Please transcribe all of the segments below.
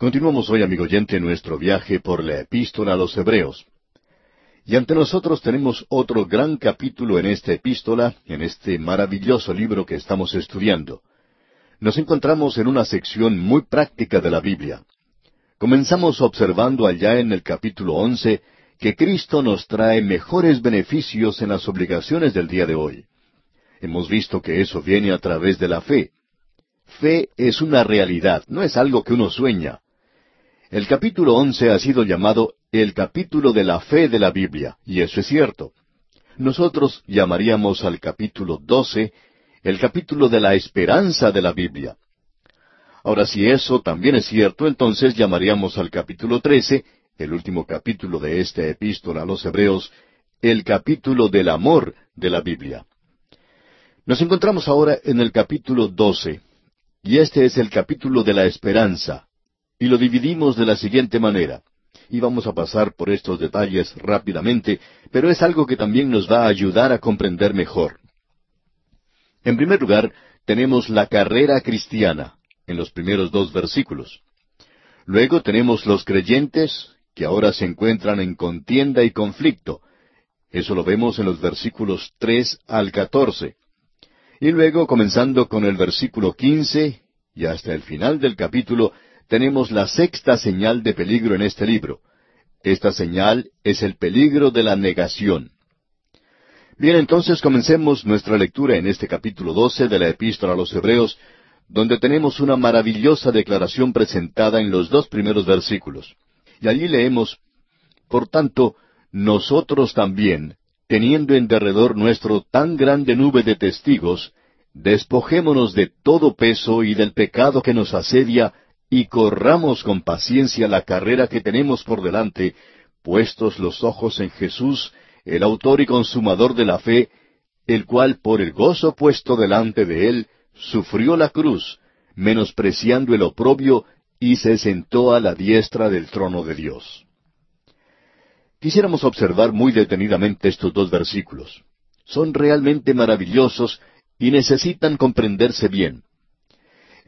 Continuamos hoy, amigo oyente, nuestro viaje por la epístola a los Hebreos. Y ante nosotros tenemos otro gran capítulo en esta epístola, en este maravilloso libro que estamos estudiando. Nos encontramos en una sección muy práctica de la Biblia. Comenzamos observando allá en el capítulo once que Cristo nos trae mejores beneficios en las obligaciones del día de hoy. Hemos visto que eso viene a través de la fe. Fe es una realidad, no es algo que uno sueña. El capítulo once ha sido llamado el capítulo de la fe de la Biblia, y eso es cierto. Nosotros llamaríamos al capítulo doce el capítulo de la esperanza de la Biblia. Ahora, si eso también es cierto, entonces llamaríamos al capítulo trece, el último capítulo de esta epístola a los Hebreos, el capítulo del amor de la Biblia. Nos encontramos ahora en el capítulo doce, y este es el capítulo de la esperanza, y lo dividimos de la siguiente manera. Y vamos a pasar por estos detalles rápidamente, pero es algo que también nos va a ayudar a comprender mejor. En primer lugar, tenemos la carrera cristiana, en los primeros dos versículos. Luego tenemos los creyentes, que ahora se encuentran en contienda y conflicto. Eso lo vemos en los versículos tres al catorce. Y luego, comenzando con el versículo quince y hasta el final del capítulo, tenemos la sexta señal de peligro en este libro. Esta señal es el peligro de la negación. Bien, entonces comencemos nuestra lectura en este capítulo doce de la Epístola a los Hebreos, donde tenemos una maravillosa declaración presentada en los dos primeros versículos. Y allí leemos, Por tanto, nosotros también, teniendo en derredor nuestro tan grande nube de testigos, despojémonos de todo peso y del pecado que nos asedia, y corramos con paciencia la carrera que tenemos por delante, puestos los ojos en Jesús, el autor y consumador de la fe, el cual por el gozo puesto delante de él, sufrió la cruz, menospreciando el oprobio, y se sentó a la diestra del trono de Dios. Quisiéramos observar muy detenidamente estos dos versículos. Son realmente maravillosos y necesitan comprenderse bien.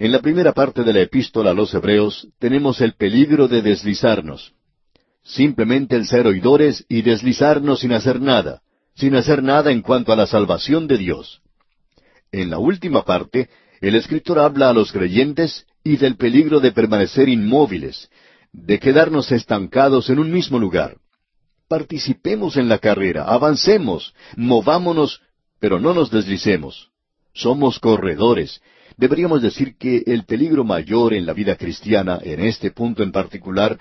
En la primera parte de la epístola a los Hebreos tenemos el peligro de deslizarnos. Simplemente el ser oidores y deslizarnos sin hacer nada, sin hacer nada en cuanto a la salvación de Dios. En la última parte, el escritor habla a los creyentes y del peligro de permanecer inmóviles, de quedarnos estancados en un mismo lugar. Participemos en la carrera, avancemos, movámonos, pero no nos deslicemos. Somos corredores, deberíamos decir que el peligro mayor en la vida cristiana, en este punto en particular,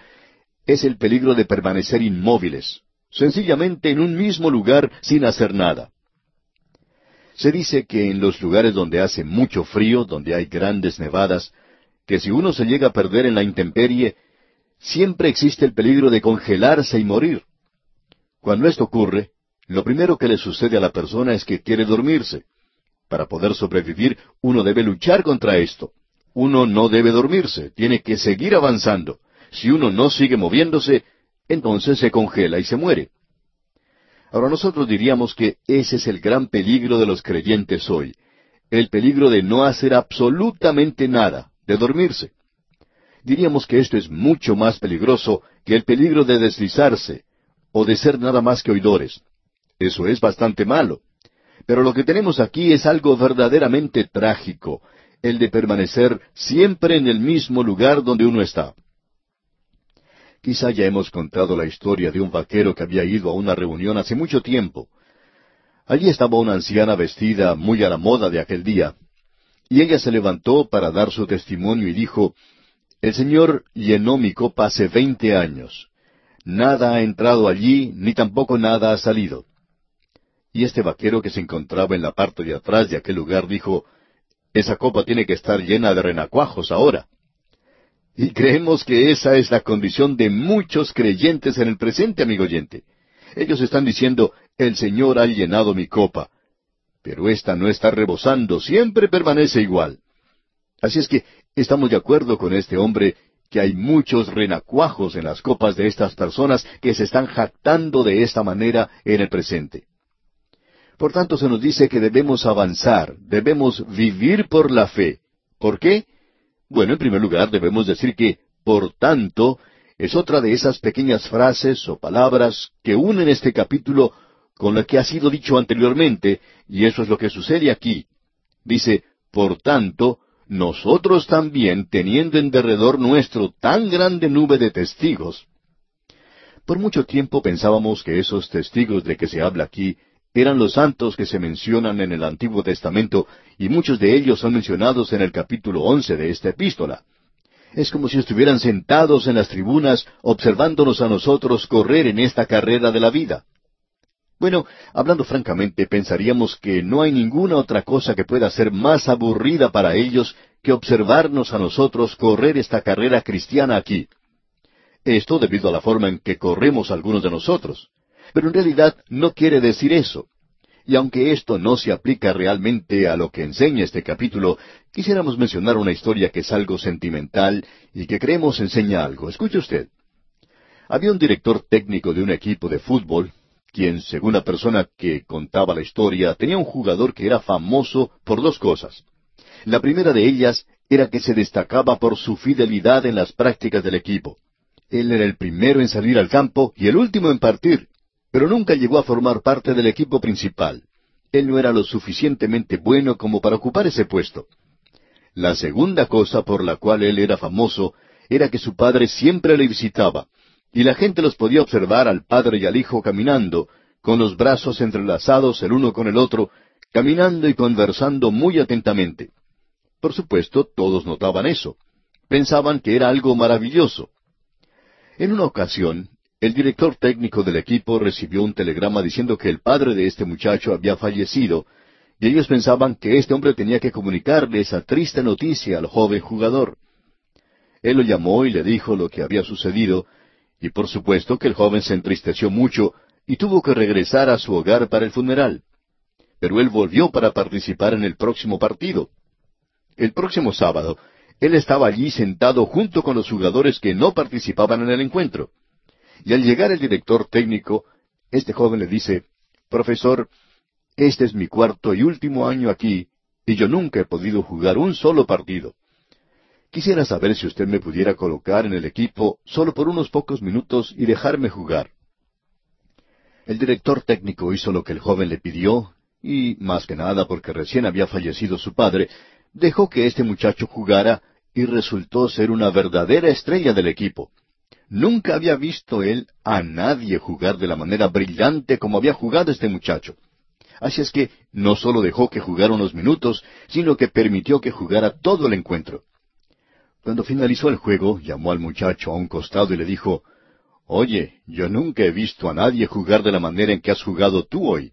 es el peligro de permanecer inmóviles, sencillamente en un mismo lugar sin hacer nada. Se dice que en los lugares donde hace mucho frío, donde hay grandes nevadas, que si uno se llega a perder en la intemperie, siempre existe el peligro de congelarse y morir. Cuando esto ocurre, lo primero que le sucede a la persona es que quiere dormirse. Para poder sobrevivir, uno debe luchar contra esto. Uno no debe dormirse, tiene que seguir avanzando. Si uno no sigue moviéndose, entonces se congela y se muere. Ahora nosotros diríamos que ese es el gran peligro de los creyentes hoy, el peligro de no hacer absolutamente nada, de dormirse. Diríamos que esto es mucho más peligroso que el peligro de deslizarse, o de ser nada más que oidores. Eso es bastante malo. Pero lo que tenemos aquí es algo verdaderamente trágico, el de permanecer siempre en el mismo lugar donde uno está. Quizá ya hemos contado la historia de un vaquero que había ido a una reunión hace mucho tiempo. Allí estaba una anciana vestida muy a la moda de aquel día, y ella se levantó para dar su testimonio y dijo, El Señor llenó mi copa hace veinte años. Nada ha entrado allí, ni tampoco nada ha salido. Y este vaquero que se encontraba en la parte de atrás de aquel lugar dijo, Esa copa tiene que estar llena de renacuajos ahora. Y creemos que esa es la condición de muchos creyentes en el presente, amigo oyente. Ellos están diciendo, el Señor ha llenado mi copa. Pero esta no está rebosando, siempre permanece igual. Así es que estamos de acuerdo con este hombre que hay muchos renacuajos en las copas de estas personas que se están jactando de esta manera en el presente. Por tanto, se nos dice que debemos avanzar, debemos vivir por la fe. ¿Por qué? Bueno, en primer lugar debemos decir que por tanto, es otra de esas pequeñas frases o palabras que unen este capítulo con lo que ha sido dicho anteriormente, y eso es lo que sucede aquí. Dice, por tanto, nosotros también, teniendo en derredor nuestro tan grande nube de testigos. Por mucho tiempo pensábamos que esos testigos de que se habla aquí eran los santos que se mencionan en el Antiguo Testamento, y muchos de ellos son mencionados en el capítulo once de esta epístola. Es como si estuvieran sentados en las tribunas observándonos a nosotros correr en esta carrera de la vida. Bueno, hablando francamente, pensaríamos que no hay ninguna otra cosa que pueda ser más aburrida para ellos que observarnos a nosotros correr esta carrera cristiana aquí. Esto debido a la forma en que corremos algunos de nosotros. Pero en realidad no quiere decir eso. Y aunque esto no se aplica realmente a lo que enseña este capítulo, quisiéramos mencionar una historia que es algo sentimental y que creemos enseña algo. Escuche usted. Había un director técnico de un equipo de fútbol, quien, según la persona que contaba la historia, tenía un jugador que era famoso por dos cosas. La primera de ellas era que se destacaba por su fidelidad en las prácticas del equipo. Él era el primero en salir al campo y el último en partir pero nunca llegó a formar parte del equipo principal. Él no era lo suficientemente bueno como para ocupar ese puesto. La segunda cosa por la cual él era famoso era que su padre siempre le visitaba, y la gente los podía observar al padre y al hijo caminando, con los brazos entrelazados el uno con el otro, caminando y conversando muy atentamente. Por supuesto, todos notaban eso. Pensaban que era algo maravilloso. En una ocasión, el director técnico del equipo recibió un telegrama diciendo que el padre de este muchacho había fallecido, y ellos pensaban que este hombre tenía que comunicarle esa triste noticia al joven jugador. Él lo llamó y le dijo lo que había sucedido, y por supuesto que el joven se entristeció mucho y tuvo que regresar a su hogar para el funeral. Pero él volvió para participar en el próximo partido. El próximo sábado, él estaba allí sentado junto con los jugadores que no participaban en el encuentro. Y al llegar el director técnico, este joven le dice, Profesor, este es mi cuarto y último año aquí, y yo nunca he podido jugar un solo partido. Quisiera saber si usted me pudiera colocar en el equipo solo por unos pocos minutos y dejarme jugar. El director técnico hizo lo que el joven le pidió, y, más que nada porque recién había fallecido su padre, dejó que este muchacho jugara y resultó ser una verdadera estrella del equipo. Nunca había visto él a nadie jugar de la manera brillante como había jugado este muchacho. Así es que no solo dejó que jugara unos minutos, sino que permitió que jugara todo el encuentro. Cuando finalizó el juego, llamó al muchacho a un costado y le dijo, Oye, yo nunca he visto a nadie jugar de la manera en que has jugado tú hoy.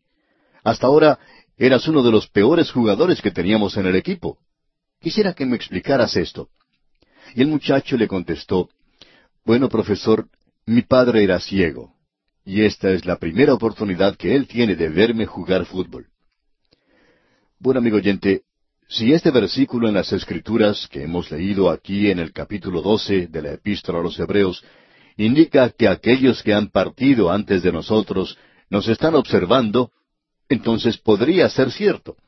Hasta ahora eras uno de los peores jugadores que teníamos en el equipo. Quisiera que me explicaras esto. Y el muchacho le contestó, bueno, profesor, mi padre era ciego, y esta es la primera oportunidad que él tiene de verme jugar fútbol. Bueno, amigo oyente, si este versículo en las Escrituras que hemos leído aquí en el capítulo doce de la Epístola a los Hebreos indica que aquellos que han partido antes de nosotros nos están observando, entonces podría ser cierto.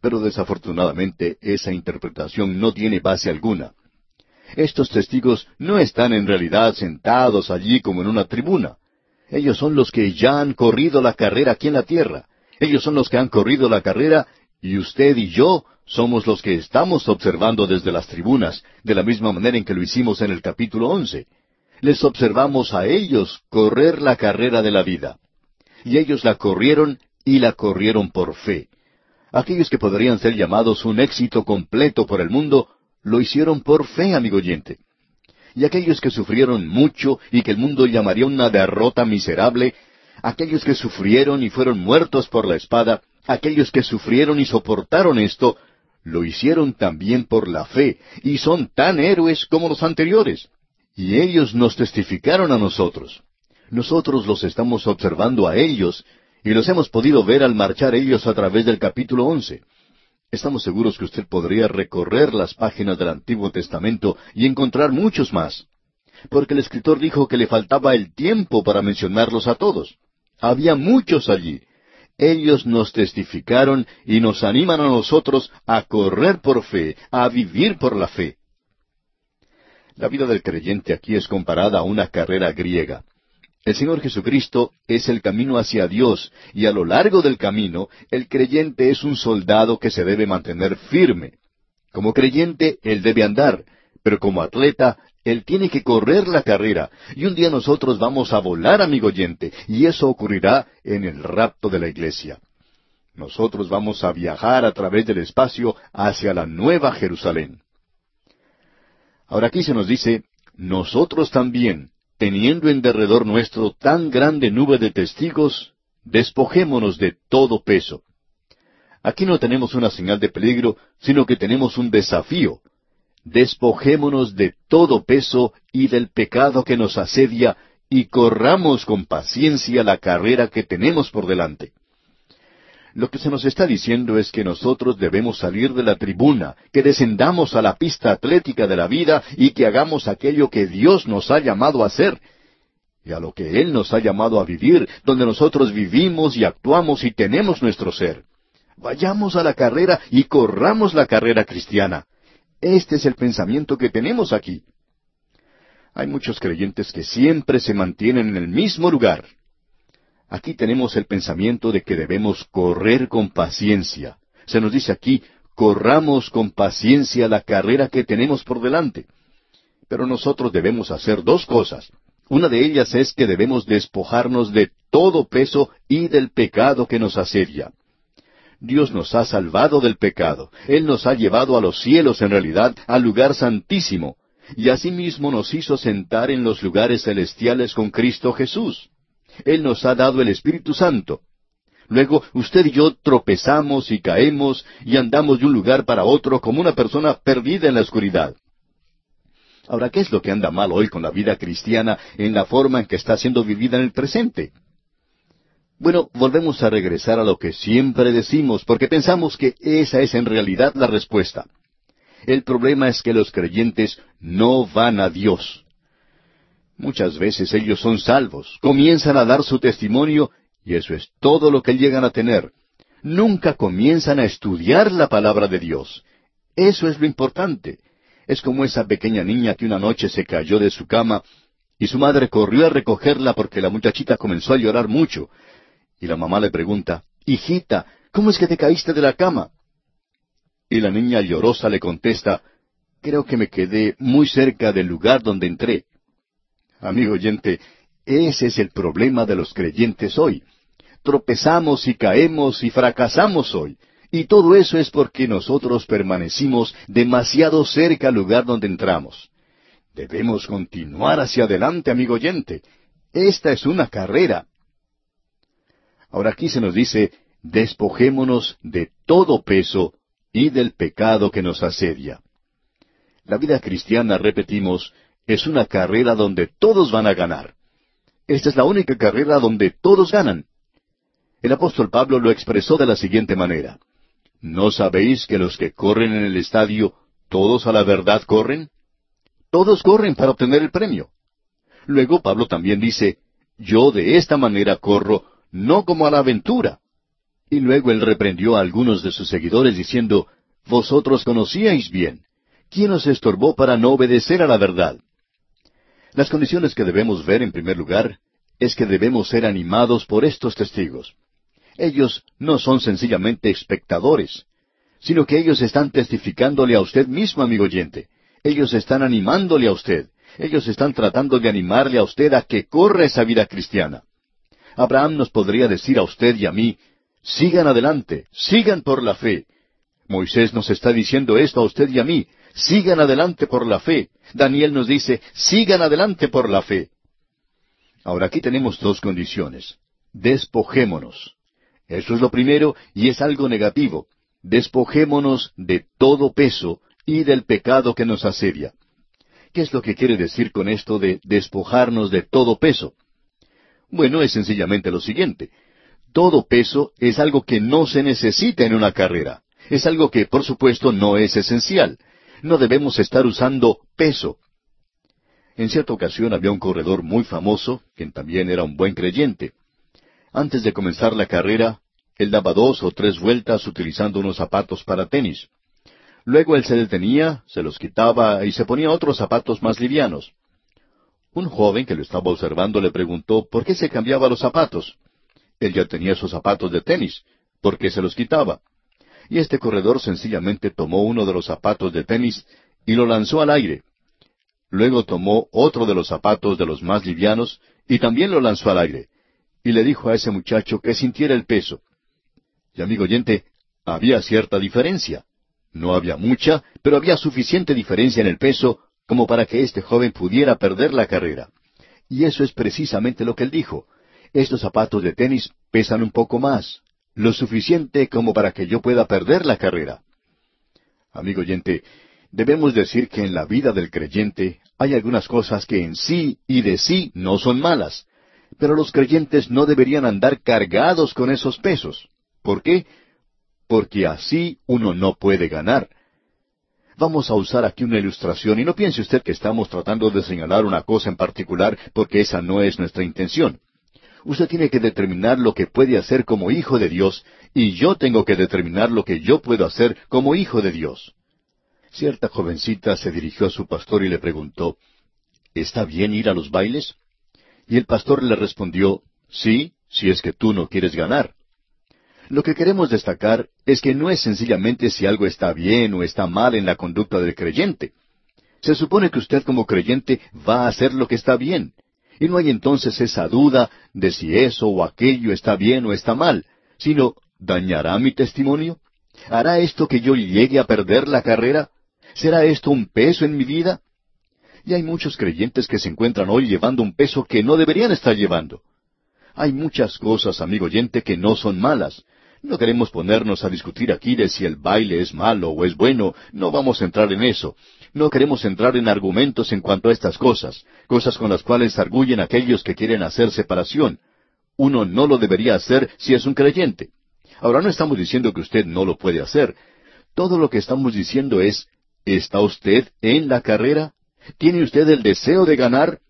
Pero desafortunadamente esa interpretación no tiene base alguna. Estos testigos no están en realidad sentados allí como en una tribuna. Ellos son los que ya han corrido la carrera aquí en la tierra. Ellos son los que han corrido la carrera y usted y yo somos los que estamos observando desde las tribunas, de la misma manera en que lo hicimos en el capítulo once. Les observamos a ellos correr la carrera de la vida. Y ellos la corrieron y la corrieron por fe. Aquellos que podrían ser llamados un éxito completo por el mundo lo hicieron por fe, amigo oyente. Y aquellos que sufrieron mucho y que el mundo llamaría una derrota miserable, aquellos que sufrieron y fueron muertos por la espada, aquellos que sufrieron y soportaron esto, lo hicieron también por la fe, y son tan héroes como los anteriores. Y ellos nos testificaron a nosotros. Nosotros los estamos observando a ellos, y los hemos podido ver al marchar ellos a través del capítulo once. Estamos seguros que usted podría recorrer las páginas del Antiguo Testamento y encontrar muchos más, porque el escritor dijo que le faltaba el tiempo para mencionarlos a todos. Había muchos allí. Ellos nos testificaron y nos animan a nosotros a correr por fe, a vivir por la fe. La vida del creyente aquí es comparada a una carrera griega. El Señor Jesucristo es el camino hacia Dios y a lo largo del camino el creyente es un soldado que se debe mantener firme. Como creyente él debe andar, pero como atleta él tiene que correr la carrera y un día nosotros vamos a volar, amigo oyente, y eso ocurrirá en el rapto de la iglesia. Nosotros vamos a viajar a través del espacio hacia la nueva Jerusalén. Ahora aquí se nos dice, nosotros también, teniendo en derredor nuestro tan grande nube de testigos, despojémonos de todo peso. Aquí no tenemos una señal de peligro, sino que tenemos un desafío. Despojémonos de todo peso y del pecado que nos asedia, y corramos con paciencia la carrera que tenemos por delante. Lo que se nos está diciendo es que nosotros debemos salir de la tribuna, que descendamos a la pista atlética de la vida y que hagamos aquello que Dios nos ha llamado a hacer y a lo que Él nos ha llamado a vivir, donde nosotros vivimos y actuamos y tenemos nuestro ser. Vayamos a la carrera y corramos la carrera cristiana. Este es el pensamiento que tenemos aquí. Hay muchos creyentes que siempre se mantienen en el mismo lugar, Aquí tenemos el pensamiento de que debemos correr con paciencia. Se nos dice aquí, corramos con paciencia la carrera que tenemos por delante. Pero nosotros debemos hacer dos cosas. Una de ellas es que debemos despojarnos de todo peso y del pecado que nos asedia. Dios nos ha salvado del pecado. Él nos ha llevado a los cielos en realidad, al lugar santísimo. Y asimismo nos hizo sentar en los lugares celestiales con Cristo Jesús. Él nos ha dado el Espíritu Santo. Luego usted y yo tropezamos y caemos y andamos de un lugar para otro como una persona perdida en la oscuridad. Ahora, ¿qué es lo que anda mal hoy con la vida cristiana en la forma en que está siendo vivida en el presente? Bueno, volvemos a regresar a lo que siempre decimos, porque pensamos que esa es en realidad la respuesta. El problema es que los creyentes no van a Dios. Muchas veces ellos son salvos, comienzan a dar su testimonio y eso es todo lo que llegan a tener. Nunca comienzan a estudiar la palabra de Dios. Eso es lo importante. Es como esa pequeña niña que una noche se cayó de su cama y su madre corrió a recogerla porque la muchachita comenzó a llorar mucho. Y la mamá le pregunta, Hijita, ¿cómo es que te caíste de la cama? Y la niña llorosa le contesta, Creo que me quedé muy cerca del lugar donde entré. Amigo oyente, ese es el problema de los creyentes hoy. Tropezamos y caemos y fracasamos hoy. Y todo eso es porque nosotros permanecimos demasiado cerca al lugar donde entramos. Debemos continuar hacia adelante, amigo oyente. Esta es una carrera. Ahora aquí se nos dice, despojémonos de todo peso y del pecado que nos asedia. La vida cristiana, repetimos, es una carrera donde todos van a ganar. Esta es la única carrera donde todos ganan. El apóstol Pablo lo expresó de la siguiente manera. ¿No sabéis que los que corren en el estadio, todos a la verdad corren? Todos corren para obtener el premio. Luego Pablo también dice, yo de esta manera corro, no como a la aventura. Y luego él reprendió a algunos de sus seguidores diciendo, Vosotros conocíais bien. ¿Quién os estorbó para no obedecer a la verdad? Las condiciones que debemos ver en primer lugar es que debemos ser animados por estos testigos. Ellos no son sencillamente espectadores, sino que ellos están testificándole a usted mismo, amigo oyente. Ellos están animándole a usted. Ellos están tratando de animarle a usted a que corra esa vida cristiana. Abraham nos podría decir a usted y a mí, sigan adelante, sigan por la fe. Moisés nos está diciendo esto a usted y a mí, sigan adelante por la fe. Daniel nos dice, sigan adelante por la fe. Ahora aquí tenemos dos condiciones. Despojémonos. Eso es lo primero y es algo negativo. Despojémonos de todo peso y del pecado que nos asedia. ¿Qué es lo que quiere decir con esto de despojarnos de todo peso? Bueno, es sencillamente lo siguiente. Todo peso es algo que no se necesita en una carrera. Es algo que, por supuesto, no es esencial no debemos estar usando peso. En cierta ocasión había un corredor muy famoso, quien también era un buen creyente. Antes de comenzar la carrera, él daba dos o tres vueltas utilizando unos zapatos para tenis. Luego él se detenía, se los quitaba y se ponía otros zapatos más livianos. Un joven que lo estaba observando le preguntó por qué se cambiaba los zapatos. Él ya tenía sus zapatos de tenis, ¿por qué se los quitaba? Y este corredor sencillamente tomó uno de los zapatos de tenis y lo lanzó al aire. Luego tomó otro de los zapatos de los más livianos y también lo lanzó al aire. Y le dijo a ese muchacho que sintiera el peso. Y amigo oyente, había cierta diferencia. No había mucha, pero había suficiente diferencia en el peso como para que este joven pudiera perder la carrera. Y eso es precisamente lo que él dijo. Estos zapatos de tenis pesan un poco más, lo suficiente como para que yo pueda perder la carrera. Amigo oyente, debemos decir que en la vida del creyente hay algunas cosas que en sí y de sí no son malas, pero los creyentes no deberían andar cargados con esos pesos. ¿Por qué? Porque así uno no puede ganar. Vamos a usar aquí una ilustración y no piense usted que estamos tratando de señalar una cosa en particular porque esa no es nuestra intención. Usted tiene que determinar lo que puede hacer como hijo de Dios y yo tengo que determinar lo que yo puedo hacer como hijo de Dios. Cierta jovencita se dirigió a su pastor y le preguntó, ¿Está bien ir a los bailes? Y el pastor le respondió, Sí, si es que tú no quieres ganar. Lo que queremos destacar es que no es sencillamente si algo está bien o está mal en la conducta del creyente. Se supone que usted como creyente va a hacer lo que está bien. Y no hay entonces esa duda de si eso o aquello está bien o está mal, sino ¿dañará mi testimonio? ¿Hará esto que yo llegue a perder la carrera? ¿Será esto un peso en mi vida? Y hay muchos creyentes que se encuentran hoy llevando un peso que no deberían estar llevando. Hay muchas cosas, amigo oyente, que no son malas, no queremos ponernos a discutir aquí de si el baile es malo o es bueno, no vamos a entrar en eso. No queremos entrar en argumentos en cuanto a estas cosas, cosas con las cuales arguyen aquellos que quieren hacer separación. Uno no lo debería hacer si es un creyente. Ahora no estamos diciendo que usted no lo puede hacer. Todo lo que estamos diciendo es, ¿está usted en la carrera? ¿Tiene usted el deseo de ganar?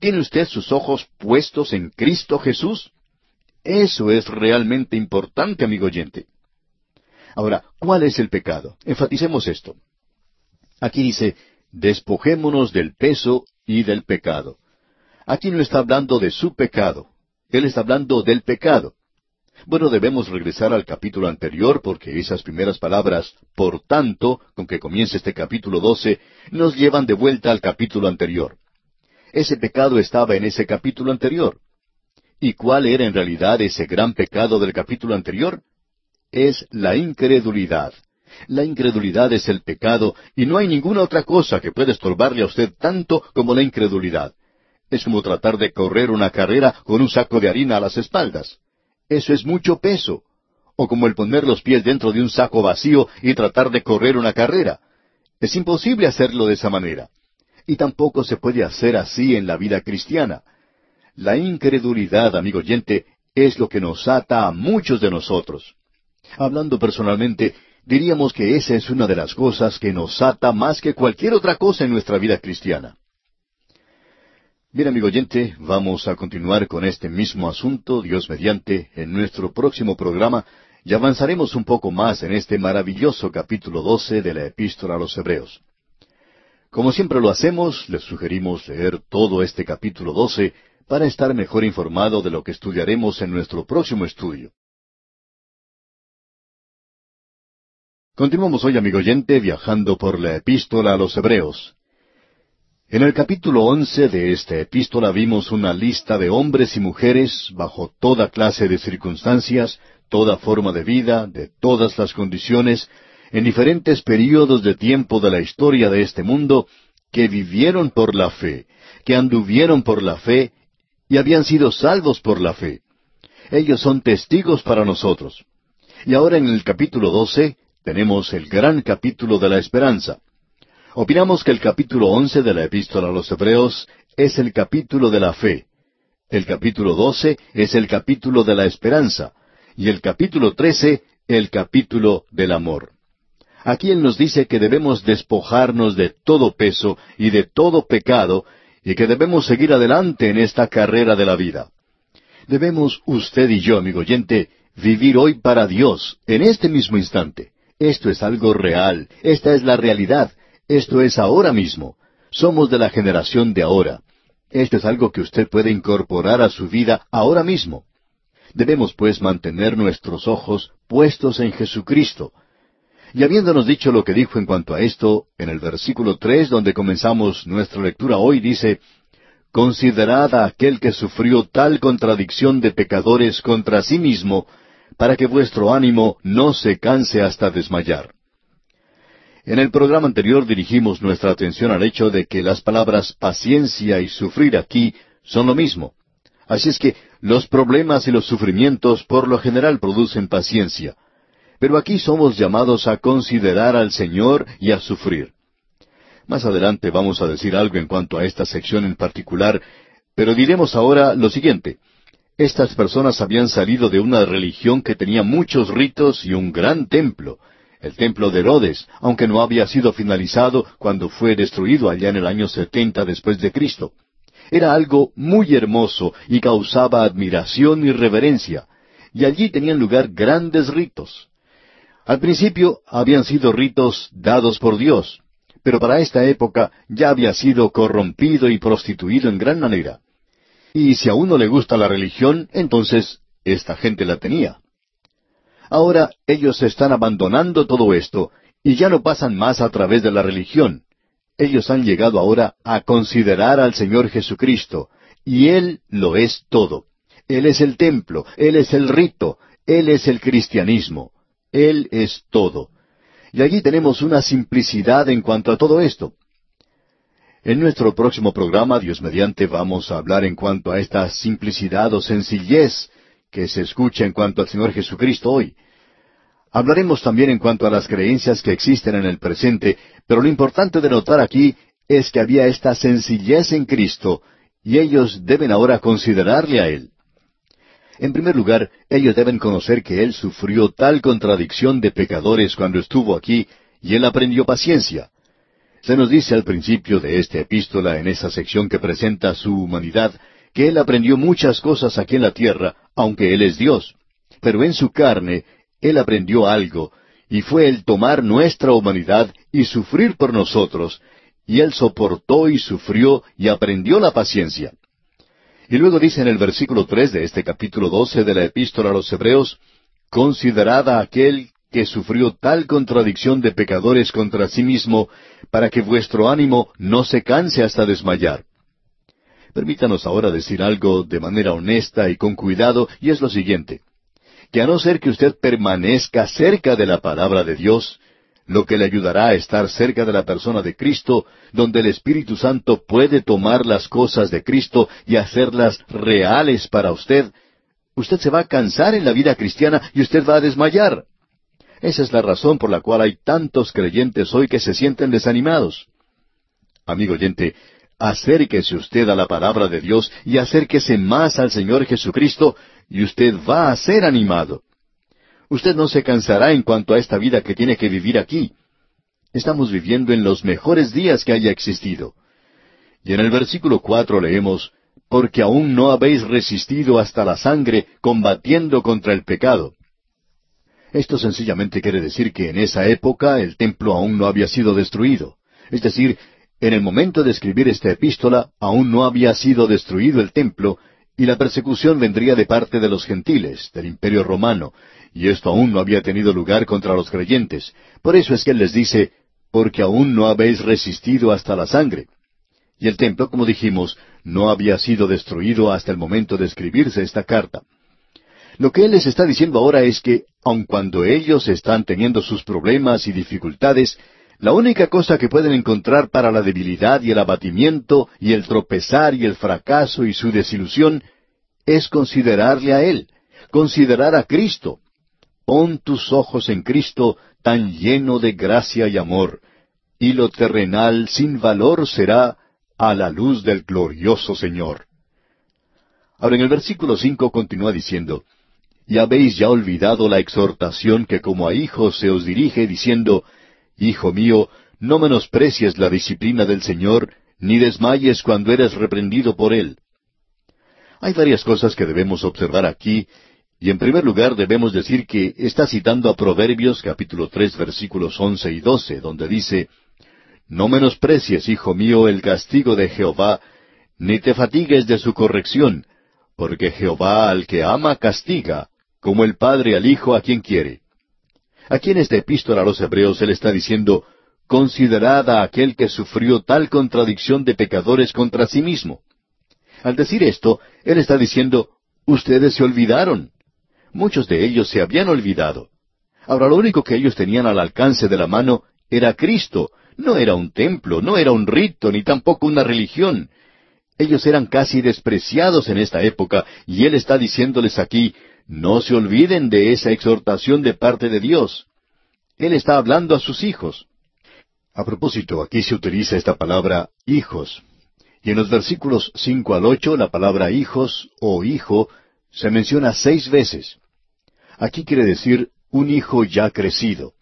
¿Tiene usted sus ojos puestos en Cristo Jesús? Eso es realmente importante, amigo oyente. Ahora, ¿cuál es el pecado? Enfaticemos esto. Aquí dice, despojémonos del peso y del pecado. Aquí no está hablando de su pecado, Él está hablando del pecado. Bueno, debemos regresar al capítulo anterior porque esas primeras palabras, por tanto, con que comienza este capítulo 12, nos llevan de vuelta al capítulo anterior. Ese pecado estaba en ese capítulo anterior. ¿Y cuál era en realidad ese gran pecado del capítulo anterior? Es la incredulidad. La incredulidad es el pecado y no hay ninguna otra cosa que pueda estorbarle a usted tanto como la incredulidad. Es como tratar de correr una carrera con un saco de harina a las espaldas. Eso es mucho peso. O como el poner los pies dentro de un saco vacío y tratar de correr una carrera. Es imposible hacerlo de esa manera. Y tampoco se puede hacer así en la vida cristiana. La incredulidad, amigo oyente, es lo que nos ata a muchos de nosotros. Hablando personalmente, diríamos que esa es una de las cosas que nos ata más que cualquier otra cosa en nuestra vida cristiana. Bien, amigo oyente, vamos a continuar con este mismo asunto, Dios mediante, en nuestro próximo programa, y avanzaremos un poco más en este maravilloso capítulo 12 de la epístola a los Hebreos. Como siempre lo hacemos, les sugerimos leer todo este capítulo 12 para estar mejor informado de lo que estudiaremos en nuestro próximo estudio. Continuamos hoy, amigo oyente, viajando por la epístola a los Hebreos. En el capítulo once de esta epístola vimos una lista de hombres y mujeres bajo toda clase de circunstancias, toda forma de vida, de todas las condiciones, en diferentes períodos de tiempo de la historia de este mundo, que vivieron por la fe, que anduvieron por la fe y habían sido salvos por la fe. Ellos son testigos para nosotros. Y ahora en el capítulo 12 tenemos el gran capítulo de la esperanza. Opinamos que el capítulo 11 de la epístola a los Hebreos es el capítulo de la fe. El capítulo 12 es el capítulo de la esperanza. Y el capítulo 13 el capítulo del amor. Aquí Él nos dice que debemos despojarnos de todo peso y de todo pecado y que debemos seguir adelante en esta carrera de la vida. Debemos usted y yo, amigo oyente, vivir hoy para Dios, en este mismo instante, Esto es algo real, esta es la realidad, esto es ahora mismo. Somos de la generación de ahora. Esto es algo que usted puede incorporar a su vida ahora mismo. Debemos pues mantener nuestros ojos puestos en Jesucristo. Y habiéndonos dicho lo que dijo en cuanto a esto, en el versículo tres donde comenzamos nuestra lectura hoy dice, Considerad a aquel que sufrió tal contradicción de pecadores contra sí mismo, para que vuestro ánimo no se canse hasta desmayar. En el programa anterior dirigimos nuestra atención al hecho de que las palabras paciencia y sufrir aquí son lo mismo. Así es que los problemas y los sufrimientos por lo general producen paciencia. Pero aquí somos llamados a considerar al Señor y a sufrir. Más adelante vamos a decir algo en cuanto a esta sección en particular, pero diremos ahora lo siguiente. Estas personas habían salido de una religión que tenía muchos ritos y un gran templo, el templo de Herodes, aunque no había sido finalizado cuando fue destruido allá en el año setenta después de Cristo. Era algo muy hermoso y causaba admiración y reverencia, y allí tenían lugar grandes ritos. Al principio habían sido ritos dados por Dios, pero para esta época ya había sido corrompido y prostituido en gran manera. Y si a uno le gusta la religión, entonces esta gente la tenía. Ahora ellos están abandonando todo esto y ya no pasan más a través de la religión. Ellos han llegado ahora a considerar al Señor Jesucristo, y Él lo es todo. Él es el templo, Él es el rito, Él es el cristianismo, Él es todo. Y allí tenemos una simplicidad en cuanto a todo esto. En nuestro próximo programa, Dios mediante, vamos a hablar en cuanto a esta simplicidad o sencillez que se escucha en cuanto al Señor Jesucristo hoy. Hablaremos también en cuanto a las creencias que existen en el presente, pero lo importante de notar aquí es que había esta sencillez en Cristo, y ellos deben ahora considerarle a Él. En primer lugar, ellos deben conocer que Él sufrió tal contradicción de pecadores cuando estuvo aquí, y Él aprendió paciencia. Se nos dice al principio de esta epístola, en esa sección que presenta su humanidad, que Él aprendió muchas cosas aquí en la tierra, aunque Él es Dios. Pero en su carne, Él aprendió algo, y fue el tomar nuestra humanidad y sufrir por nosotros, y Él soportó y sufrió y aprendió la paciencia. Y luego dice en el versículo tres de este capítulo doce de la Epístola a los Hebreos, Considerad a aquel que sufrió tal contradicción de pecadores contra sí mismo, para que vuestro ánimo no se canse hasta desmayar. Permítanos ahora decir algo de manera honesta y con cuidado, y es lo siguiente, que a no ser que usted permanezca cerca de la palabra de Dios, lo que le ayudará a estar cerca de la persona de Cristo, donde el Espíritu Santo puede tomar las cosas de Cristo y hacerlas reales para usted, usted se va a cansar en la vida cristiana y usted va a desmayar. Esa es la razón por la cual hay tantos creyentes hoy que se sienten desanimados. Amigo oyente, acérquese usted a la palabra de Dios y acérquese más al Señor Jesucristo y usted va a ser animado. Usted no se cansará en cuanto a esta vida que tiene que vivir aquí. Estamos viviendo en los mejores días que haya existido. Y en el versículo cuatro leemos, porque aún no habéis resistido hasta la sangre combatiendo contra el pecado. Esto sencillamente quiere decir que en esa época el templo aún no había sido destruido. Es decir, en el momento de escribir esta epístola aún no había sido destruido el templo y la persecución vendría de parte de los gentiles, del imperio romano, y esto aún no había tenido lugar contra los creyentes. Por eso es que Él les dice, porque aún no habéis resistido hasta la sangre. Y el templo, como dijimos, no había sido destruido hasta el momento de escribirse esta carta. Lo que Él les está diciendo ahora es que, aun cuando ellos están teniendo sus problemas y dificultades, la única cosa que pueden encontrar para la debilidad y el abatimiento y el tropezar y el fracaso y su desilusión es considerarle a Él, considerar a Cristo, Pon tus ojos en Cristo, tan lleno de gracia y amor, y lo terrenal sin valor será a la luz del glorioso Señor. Ahora en el versículo cinco continúa diciendo, Y habéis ya olvidado la exhortación que como a hijos se os dirige, diciendo, Hijo mío, no menosprecies la disciplina del Señor, ni desmayes cuando eres reprendido por Él. Hay varias cosas que debemos observar aquí Y en primer lugar debemos decir que está citando a Proverbios capítulo tres versículos once y doce, donde dice, No menosprecies, hijo mío, el castigo de Jehová, ni te fatigues de su corrección, porque Jehová al que ama castiga, como el Padre al Hijo a quien quiere. Aquí en esta epístola a los Hebreos él está diciendo, Considerad a aquel que sufrió tal contradicción de pecadores contra sí mismo. Al decir esto, él está diciendo, ustedes se olvidaron. Muchos de ellos se habían olvidado. Ahora lo único que ellos tenían al alcance de la mano era Cristo, no era un templo, no era un rito, ni tampoco una religión. Ellos eran casi despreciados en esta época, y Él está diciéndoles aquí, no se olviden de esa exhortación de parte de Dios. Él está hablando a sus hijos. A propósito, aquí se utiliza esta palabra hijos. Y en los versículos cinco al ocho la palabra hijos o hijo se menciona seis veces. Aquí quiere decir un hijo ya crecido.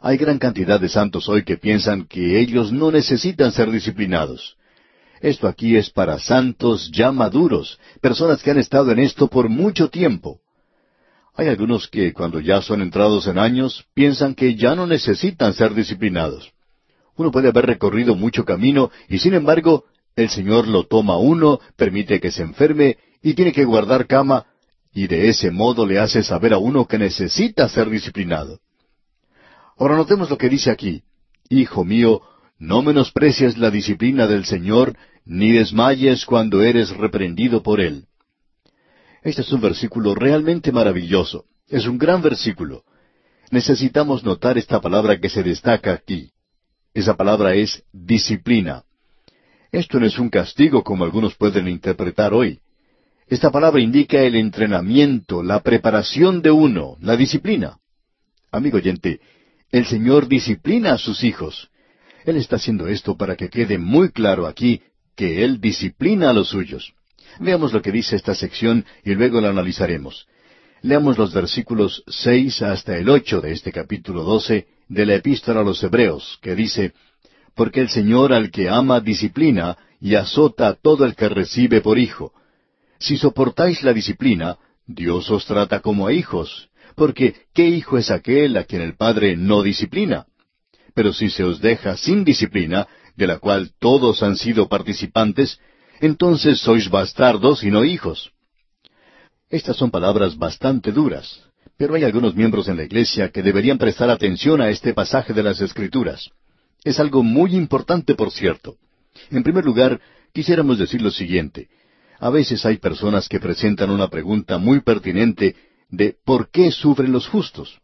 Hay gran cantidad de santos hoy que piensan que ellos no necesitan ser disciplinados. Esto aquí es para santos ya maduros, personas que han estado en esto por mucho tiempo. Hay algunos que cuando ya son entrados en años piensan que ya no necesitan ser disciplinados. Uno puede haber recorrido mucho camino y sin embargo el Señor lo toma uno, permite que se enferme y tiene que guardar cama y de ese modo le hace saber a uno que necesita ser disciplinado. Ahora notemos lo que dice aquí. Hijo mío, no menosprecies la disciplina del Señor, ni desmayes cuando eres reprendido por Él. Este es un versículo realmente maravilloso. Es un gran versículo. Necesitamos notar esta palabra que se destaca aquí. Esa palabra es disciplina. Esto no es un castigo como algunos pueden interpretar hoy. Esta palabra indica el entrenamiento, la preparación de uno, la disciplina. Amigo oyente, el Señor disciplina a sus hijos. Él está haciendo esto para que quede muy claro aquí que Él disciplina a los suyos. Veamos lo que dice esta sección y luego la analizaremos. Leamos los versículos seis hasta el ocho de este capítulo doce de la Epístola a los Hebreos, que dice Porque el Señor al que ama disciplina y azota a todo el que recibe por hijo. Si soportáis la disciplina, Dios os trata como a hijos, porque ¿qué hijo es aquel a quien el Padre no disciplina? Pero si se os deja sin disciplina, de la cual todos han sido participantes, entonces sois bastardos y no hijos. Estas son palabras bastante duras, pero hay algunos miembros en la Iglesia que deberían prestar atención a este pasaje de las Escrituras. Es algo muy importante, por cierto. En primer lugar, quisiéramos decir lo siguiente. A veces hay personas que presentan una pregunta muy pertinente de ¿por qué sufren los justos?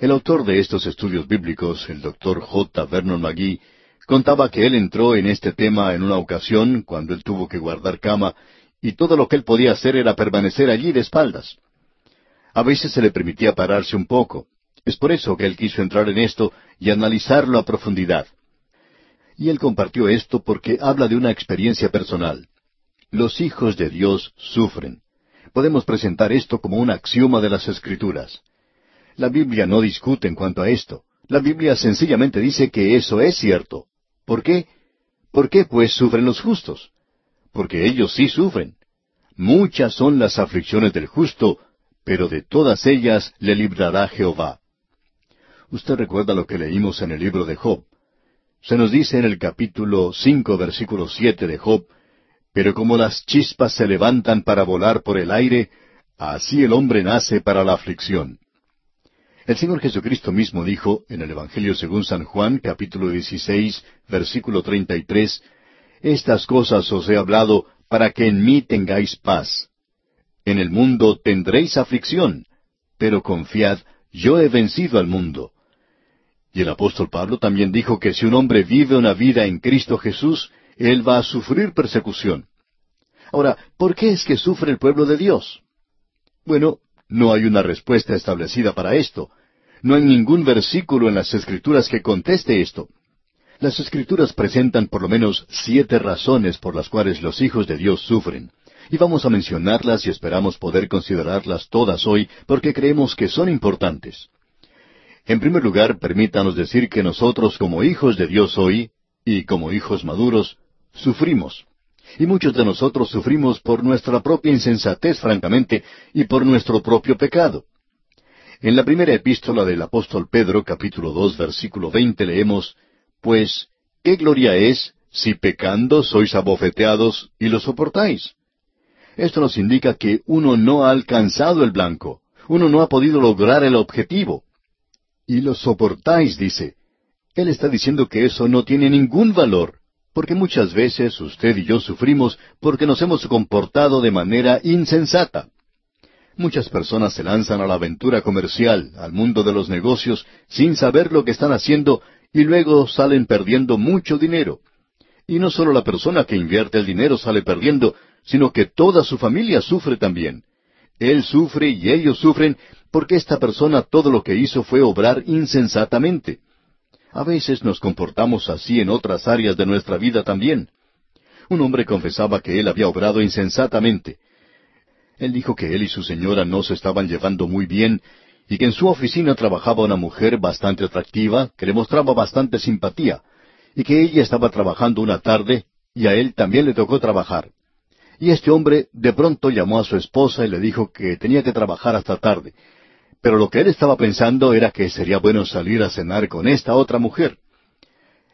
El autor de estos estudios bíblicos, el doctor J. Vernon McGee, Contaba que él entró en este tema en una ocasión cuando él tuvo que guardar cama y todo lo que él podía hacer era permanecer allí de espaldas. A veces se le permitía pararse un poco. Es por eso que él quiso entrar en esto y analizarlo a profundidad. Y él compartió esto porque habla de una experiencia personal. Los hijos de Dios sufren. Podemos presentar esto como un axioma de las Escrituras. La Biblia no discute en cuanto a esto. La Biblia sencillamente dice que eso es cierto. ¿Por qué? ¿Por qué pues sufren los justos? Porque ellos sí sufren. Muchas son las aflicciones del justo, pero de todas ellas le librará Jehová. Usted recuerda lo que leímos en el libro de Job. Se nos dice en el capítulo cinco, versículo siete de Job, Pero como las chispas se levantan para volar por el aire, así el hombre nace para la aflicción. El Señor Jesucristo mismo dijo en el Evangelio según San Juan, capítulo 16, versículo 33, Estas cosas os he hablado para que en mí tengáis paz. En el mundo tendréis aflicción, pero confiad, yo he vencido al mundo. Y el apóstol Pablo también dijo que si un hombre vive una vida en Cristo Jesús, él va a sufrir persecución. Ahora, ¿por qué es que sufre el pueblo de Dios? Bueno, no hay una respuesta establecida para esto. No hay ningún versículo en las Escrituras que conteste esto. Las Escrituras presentan por lo menos siete razones por las cuales los hijos de Dios sufren. Y vamos a mencionarlas y esperamos poder considerarlas todas hoy porque creemos que son importantes. En primer lugar, permítanos decir que nosotros como hijos de Dios hoy, y como hijos maduros, sufrimos. Y muchos de nosotros sufrimos por nuestra propia insensatez, francamente, y por nuestro propio pecado. En la primera epístola del apóstol Pedro, capítulo dos, versículo veinte, leemos, Pues, ¿qué gloria es si pecando sois abofeteados y lo soportáis? Esto nos indica que uno no ha alcanzado el blanco, uno no ha podido lograr el objetivo. Y lo soportáis, dice. Él está diciendo que eso no tiene ningún valor, porque muchas veces usted y yo sufrimos porque nos hemos comportado de manera insensata. Muchas personas se lanzan a la aventura comercial, al mundo de los negocios, sin saber lo que están haciendo y luego salen perdiendo mucho dinero. Y no solo la persona que invierte el dinero sale perdiendo, sino que toda su familia sufre también. Él sufre y ellos sufren porque esta persona todo lo que hizo fue obrar insensatamente. A veces nos comportamos así en otras áreas de nuestra vida también. Un hombre confesaba que él había obrado insensatamente. Él dijo que él y su señora no se estaban llevando muy bien y que en su oficina trabajaba una mujer bastante atractiva que le mostraba bastante simpatía y que ella estaba trabajando una tarde y a él también le tocó trabajar. Y este hombre de pronto llamó a su esposa y le dijo que tenía que trabajar hasta tarde pero lo que él estaba pensando era que sería bueno salir a cenar con esta otra mujer.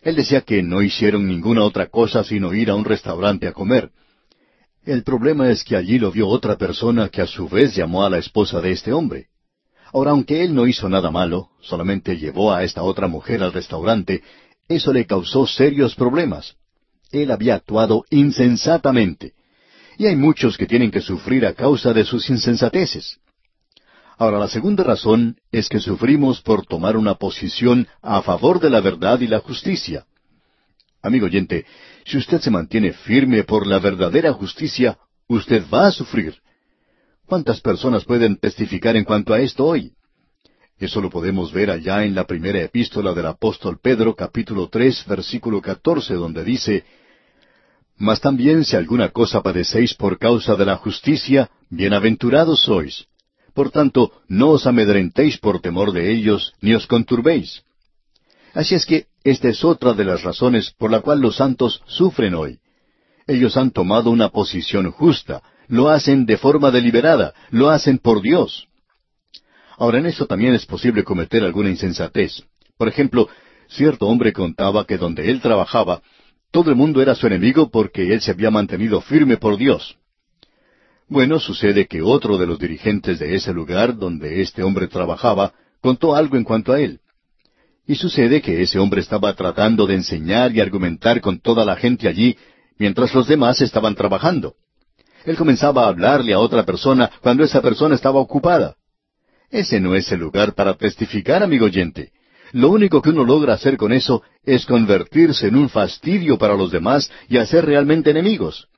Él decía que no hicieron ninguna otra cosa sino ir a un restaurante a comer. El problema es que allí lo vio otra persona que a su vez llamó a la esposa de este hombre. Ahora, aunque él no hizo nada malo, solamente llevó a esta otra mujer al restaurante, eso le causó serios problemas. Él había actuado insensatamente. Y hay muchos que tienen que sufrir a causa de sus insensateces. Ahora, la segunda razón es que sufrimos por tomar una posición a favor de la verdad y la justicia. Amigo oyente, si usted se mantiene firme por la verdadera justicia, usted va a sufrir. ¿Cuántas personas pueden testificar en cuanto a esto hoy? Eso lo podemos ver allá en la primera epístola del apóstol Pedro, capítulo tres, versículo catorce, donde dice, Mas también si alguna cosa padecéis por causa de la justicia, bienaventurados sois. Por tanto, no os amedrentéis por temor de ellos, ni os conturbéis. Así es que esta es otra de las razones por la cual los santos sufren hoy. Ellos han tomado una posición justa, lo hacen de forma deliberada, lo hacen por Dios. Ahora en esto también es posible cometer alguna insensatez. Por ejemplo, cierto hombre contaba que donde él trabajaba, todo el mundo era su enemigo porque él se había mantenido firme por Dios. Bueno, sucede que otro de los dirigentes de ese lugar donde este hombre trabajaba contó algo en cuanto a él. Y sucede que ese hombre estaba tratando de enseñar y argumentar con toda la gente allí mientras los demás estaban trabajando. Él comenzaba a hablarle a otra persona cuando esa persona estaba ocupada. Ese no es el lugar para testificar, amigo oyente. Lo único que uno logra hacer con eso es convertirse en un fastidio para los demás y hacer realmente enemigos.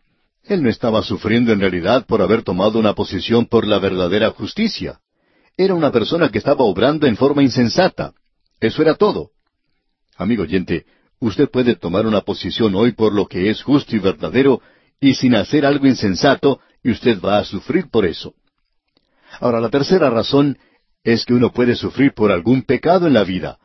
Él no estaba sufriendo en realidad por haber tomado una posición por la verdadera justicia. Era una persona que estaba obrando en forma insensata. Eso era todo. Amigo oyente, usted puede tomar una posición hoy por lo que es justo y verdadero y sin hacer algo insensato, y usted va a sufrir por eso. Ahora, la tercera razón es que uno puede sufrir por algún pecado en la vida.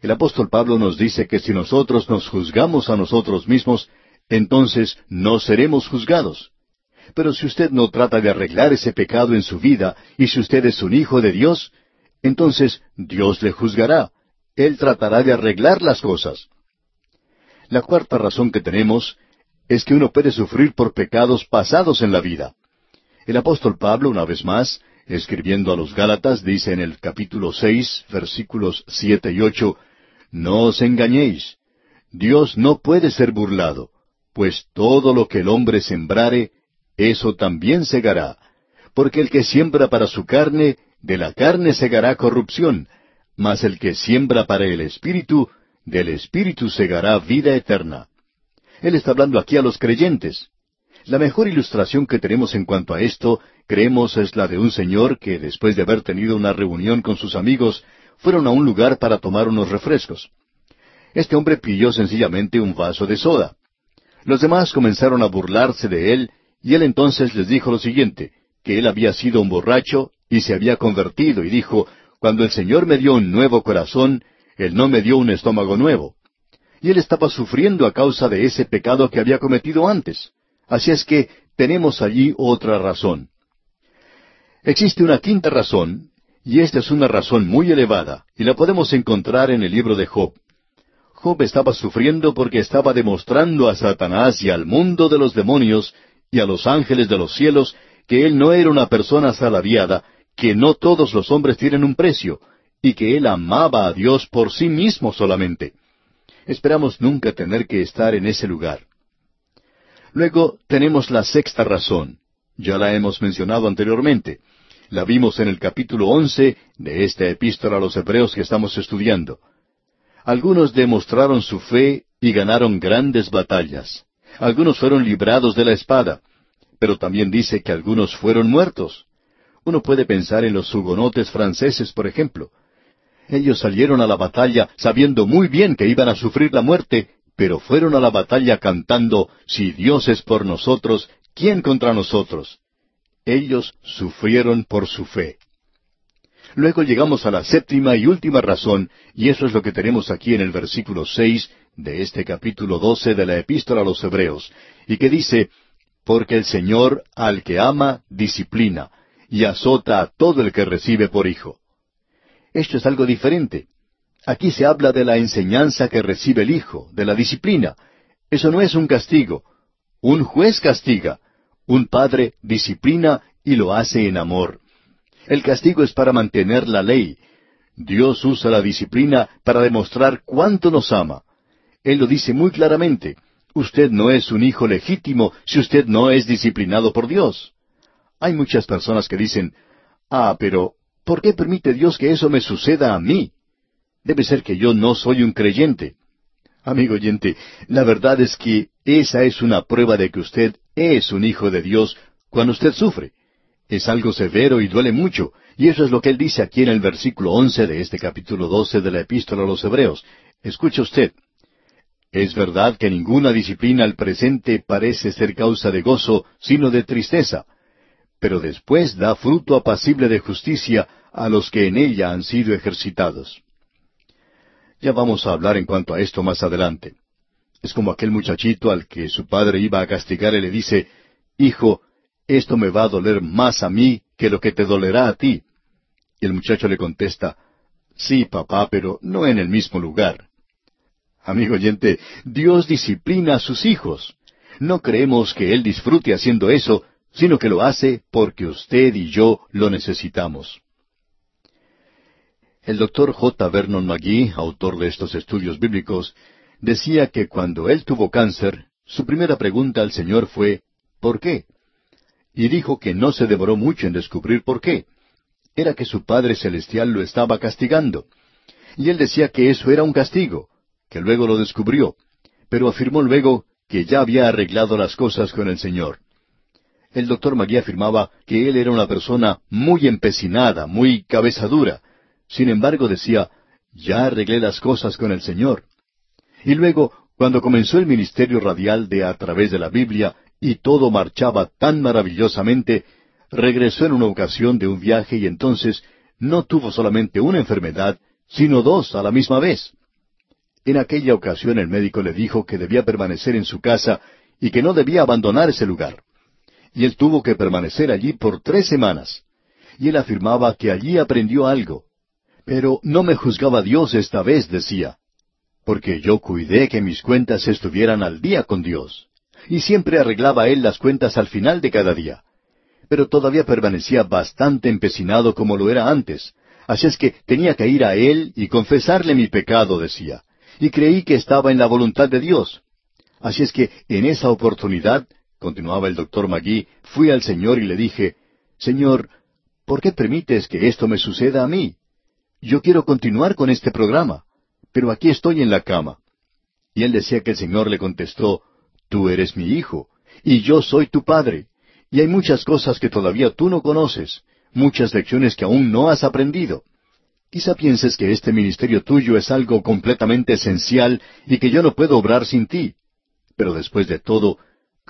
El apóstol Pablo nos dice que si nosotros nos juzgamos a nosotros mismos, entonces no seremos juzgados. Pero si usted no trata de arreglar ese pecado en su vida, y si usted es un hijo de Dios, entonces Dios le juzgará. Él tratará de arreglar las cosas. La cuarta razón que tenemos es que uno puede sufrir por pecados pasados en la vida. El apóstol Pablo, una vez más, escribiendo a los Gálatas, dice en el capítulo seis, versículos siete y ocho, No os engañéis, Dios no puede ser burlado pues todo lo que el hombre sembrare, eso también segará. Porque el que siembra para su carne, de la carne segará corrupción, mas el que siembra para el Espíritu, del Espíritu segará vida eterna. Él está hablando aquí a los creyentes. La mejor ilustración que tenemos en cuanto a esto, creemos, es la de un señor que, después de haber tenido una reunión con sus amigos, fueron a un lugar para tomar unos refrescos. Este hombre pidió sencillamente un vaso de soda. Los demás comenzaron a burlarse de él, y él entonces les dijo lo siguiente, que él había sido un borracho y se había convertido, y dijo, Cuando el Señor me dio un nuevo corazón, Él no me dio un estómago nuevo. Y él estaba sufriendo a causa de ese pecado que había cometido antes. Así es que tenemos allí otra razón. Existe una quinta razón, y esta es una razón muy elevada, y la podemos encontrar en el libro de Job. Job estaba sufriendo porque estaba demostrando a Satanás y al mundo de los demonios y a los ángeles de los cielos que él no era una persona salariada, que no todos los hombres tienen un precio, y que él amaba a Dios por sí mismo solamente. Esperamos nunca tener que estar en ese lugar. Luego tenemos la sexta razón. Ya la hemos mencionado anteriormente. La vimos en el capítulo once de esta epístola a los hebreos que estamos estudiando. Algunos demostraron su fe y ganaron grandes batallas. Algunos fueron librados de la espada, pero también dice que algunos fueron muertos. Uno puede pensar en los hugonotes franceses, por ejemplo. Ellos salieron a la batalla sabiendo muy bien que iban a sufrir la muerte, pero fueron a la batalla cantando, Si Dios es por nosotros, ¿quién contra nosotros? Ellos sufrieron por su fe. Luego llegamos a la séptima y última razón, y eso es lo que tenemos aquí en el versículo seis de este capítulo doce de la Epístola a los Hebreos, y que dice, Porque el Señor al que ama disciplina, y azota a todo el que recibe por hijo. Esto es algo diferente. Aquí se habla de la enseñanza que recibe el hijo, de la disciplina. Eso no es un castigo. Un juez castiga. Un padre disciplina y lo hace en amor. El castigo es para mantener la ley. Dios usa la disciplina para demostrar cuánto nos ama. Él lo dice muy claramente. Usted no es un hijo legítimo si usted no es disciplinado por Dios. Hay muchas personas que dicen, ah, pero ¿por qué permite Dios que eso me suceda a mí? Debe ser que yo no soy un creyente. Amigo oyente, la verdad es que esa es una prueba de que usted es un hijo de Dios cuando usted sufre. Es algo severo y duele mucho, y eso es lo que él dice aquí en el versículo once de este capítulo doce de la Epístola a los Hebreos. Escuche usted. Es verdad que ninguna disciplina al presente parece ser causa de gozo, sino de tristeza, pero después da fruto apacible de justicia a los que en ella han sido ejercitados. Ya vamos a hablar en cuanto a esto más adelante. Es como aquel muchachito al que su padre iba a castigar y le dice, Hijo, esto me va a doler más a mí que lo que te dolerá a ti. Y el muchacho le contesta, Sí, papá, pero no en el mismo lugar. Amigo oyente, Dios disciplina a sus hijos. No creemos que Él disfrute haciendo eso, sino que lo hace porque usted y yo lo necesitamos. El doctor J. Vernon McGee, autor de estos estudios bíblicos, decía que cuando él tuvo cáncer, su primera pregunta al Señor fue, ¿por qué? Y dijo que no se demoró mucho en descubrir por qué. Era que su Padre Celestial lo estaba castigando. Y él decía que eso era un castigo, que luego lo descubrió, pero afirmó luego que ya había arreglado las cosas con el Señor. El doctor Magui afirmaba que él era una persona muy empecinada, muy cabezadura. Sin embargo, decía, ya arreglé las cosas con el Señor. Y luego, cuando comenzó el ministerio radial de a través de la Biblia y todo marchaba tan maravillosamente, regresó en una ocasión de un viaje y entonces no tuvo solamente una enfermedad, sino dos a la misma vez. En aquella ocasión el médico le dijo que debía permanecer en su casa y que no debía abandonar ese lugar y él tuvo que permanecer allí por tres semanas. Y él afirmaba que allí aprendió algo. Pero no me juzgaba Dios esta vez, decía, porque yo cuidé que mis cuentas estuvieran al día con Dios. Y siempre arreglaba él las cuentas al final de cada día. Pero todavía permanecía bastante empecinado como lo era antes. Así es que tenía que ir a él y confesarle mi pecado, decía. Y creí que estaba en la voluntad de Dios. Así es que en esa oportunidad continuaba el doctor Magui, fui al Señor y le dije, Señor, ¿por qué permites que esto me suceda a mí? Yo quiero continuar con este programa, pero aquí estoy en la cama. Y él decía que el Señor le contestó, Tú eres mi hijo, y yo soy tu padre, y hay muchas cosas que todavía tú no conoces, muchas lecciones que aún no has aprendido. Quizá pienses que este ministerio tuyo es algo completamente esencial y que yo no puedo obrar sin ti. Pero después de todo,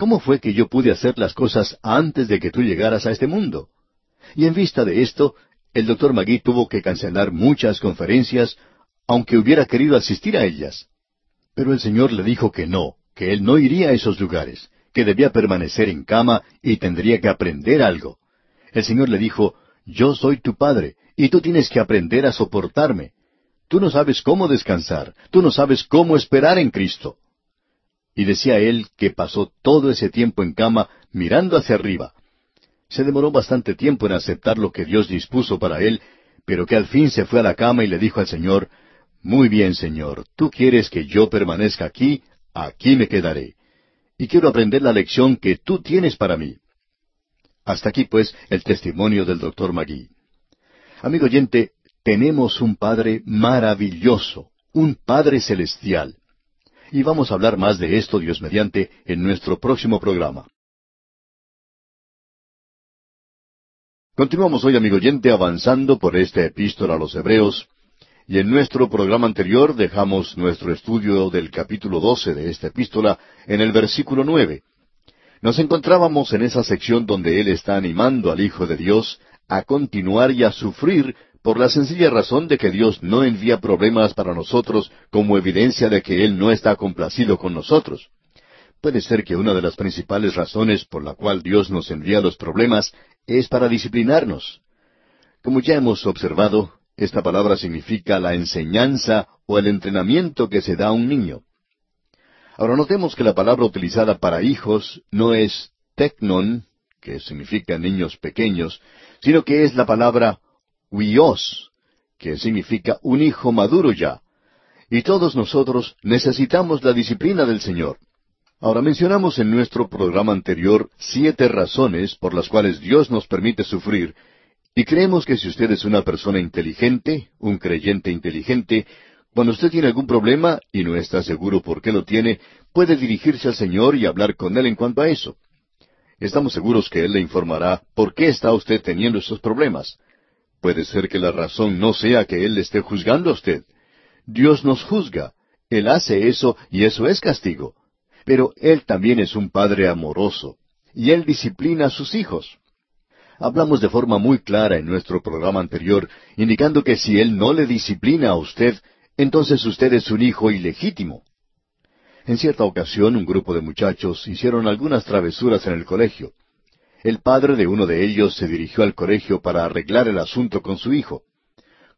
¿Cómo fue que yo pude hacer las cosas antes de que tú llegaras a este mundo? Y en vista de esto, el doctor Magui tuvo que cancelar muchas conferencias, aunque hubiera querido asistir a ellas. Pero el Señor le dijo que no, que él no iría a esos lugares, que debía permanecer en cama y tendría que aprender algo. El Señor le dijo, Yo soy tu Padre, y tú tienes que aprender a soportarme. Tú no sabes cómo descansar, tú no sabes cómo esperar en Cristo. Y decía él que pasó todo ese tiempo en cama mirando hacia arriba. Se demoró bastante tiempo en aceptar lo que Dios dispuso para él, pero que al fin se fue a la cama y le dijo al Señor, Muy bien, Señor, tú quieres que yo permanezca aquí, aquí me quedaré. Y quiero aprender la lección que tú tienes para mí. Hasta aquí, pues, el testimonio del doctor Magui. Amigo oyente, tenemos un Padre maravilloso, un Padre celestial. Y vamos a hablar más de esto, Dios mediante, en nuestro próximo programa. Continuamos hoy, amigo oyente, avanzando por esta epístola a los Hebreos, y en nuestro programa anterior dejamos nuestro estudio del capítulo 12 de esta epístola en el versículo nueve. Nos encontrábamos en esa sección donde él está animando al Hijo de Dios a continuar y a sufrir por la sencilla razón de que Dios no envía problemas para nosotros como evidencia de que Él no está complacido con nosotros. Puede ser que una de las principales razones por la cual Dios nos envía los problemas es para disciplinarnos. Como ya hemos observado, esta palabra significa la enseñanza o el entrenamiento que se da a un niño. Ahora notemos que la palabra utilizada para hijos no es tecnon, que significa niños pequeños, sino que es la palabra huios, que significa un hijo maduro ya. Y todos nosotros necesitamos la disciplina del Señor. Ahora mencionamos en nuestro programa anterior siete razones por las cuales Dios nos permite sufrir, y creemos que si usted es una persona inteligente, un creyente inteligente, cuando usted tiene algún problema y no está seguro por qué lo tiene, puede dirigirse al Señor y hablar con Él en cuanto a eso. Estamos seguros que Él le informará por qué está usted teniendo esos problemas. Puede ser que la razón no sea que Él le esté juzgando a usted. Dios nos juzga. Él hace eso y eso es castigo. Pero Él también es un Padre amoroso. Y Él disciplina a sus hijos. Hablamos de forma muy clara en nuestro programa anterior, indicando que si Él no le disciplina a usted, entonces usted es un hijo ilegítimo. En cierta ocasión un grupo de muchachos hicieron algunas travesuras en el colegio. El padre de uno de ellos se dirigió al colegio para arreglar el asunto con su hijo.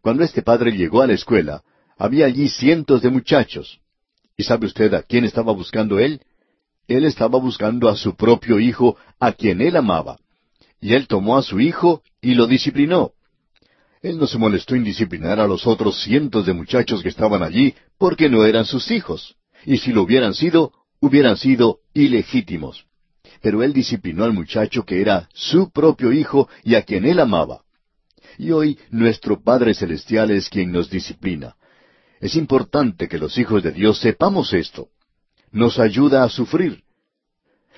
Cuando este padre llegó a la escuela, había allí cientos de muchachos. ¿Y sabe usted a quién estaba buscando él? Él estaba buscando a su propio hijo, a quien él amaba. Y él tomó a su hijo y lo disciplinó. Él no se molestó en disciplinar a los otros cientos de muchachos que estaban allí porque no eran sus hijos. Y si lo hubieran sido, hubieran sido ilegítimos pero él disciplinó al muchacho que era su propio hijo y a quien él amaba. Y hoy nuestro Padre Celestial es quien nos disciplina. Es importante que los hijos de Dios sepamos esto. Nos ayuda a sufrir.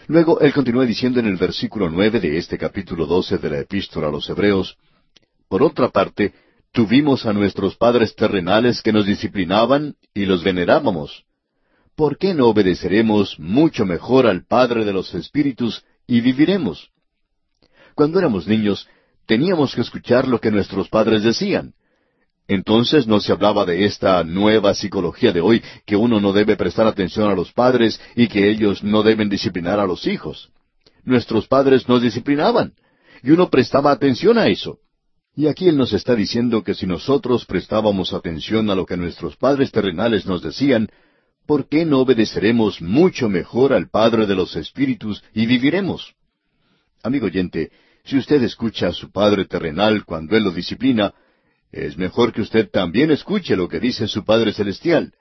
Luego él continúa diciendo en el versículo nueve de este capítulo doce de la Epístola a los Hebreos, Por otra parte, tuvimos a nuestros padres terrenales que nos disciplinaban y los venerábamos. ¿por qué no obedeceremos mucho mejor al Padre de los Espíritus y viviremos? Cuando éramos niños, teníamos que escuchar lo que nuestros padres decían. Entonces no se hablaba de esta nueva psicología de hoy, que uno no debe prestar atención a los padres y que ellos no deben disciplinar a los hijos. Nuestros padres nos disciplinaban, y uno prestaba atención a eso. Y aquí Él nos está diciendo que si nosotros prestábamos atención a lo que nuestros padres terrenales nos decían, ¿por qué no obedeceremos mucho mejor al Padre de los Espíritus y viviremos? Amigo oyente, si usted escucha a su Padre terrenal cuando Él lo disciplina, es mejor que usted también escuche lo que dice su Padre celestial.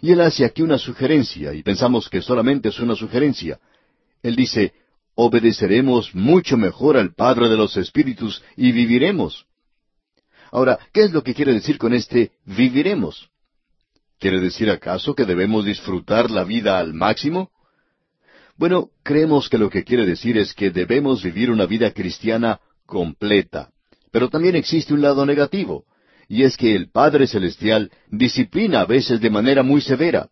Y Él hace aquí una sugerencia, y pensamos que solamente es una sugerencia. Él dice, obedeceremos mucho mejor al Padre de los Espíritus y viviremos. Ahora, ¿qué es lo que quiere decir con este viviremos? ¿Quiere decir acaso que debemos disfrutar la vida al máximo? Bueno, creemos que lo que quiere decir es que debemos vivir una vida cristiana completa. Pero también existe un lado negativo, y es que el Padre Celestial disciplina a veces de manera muy severa.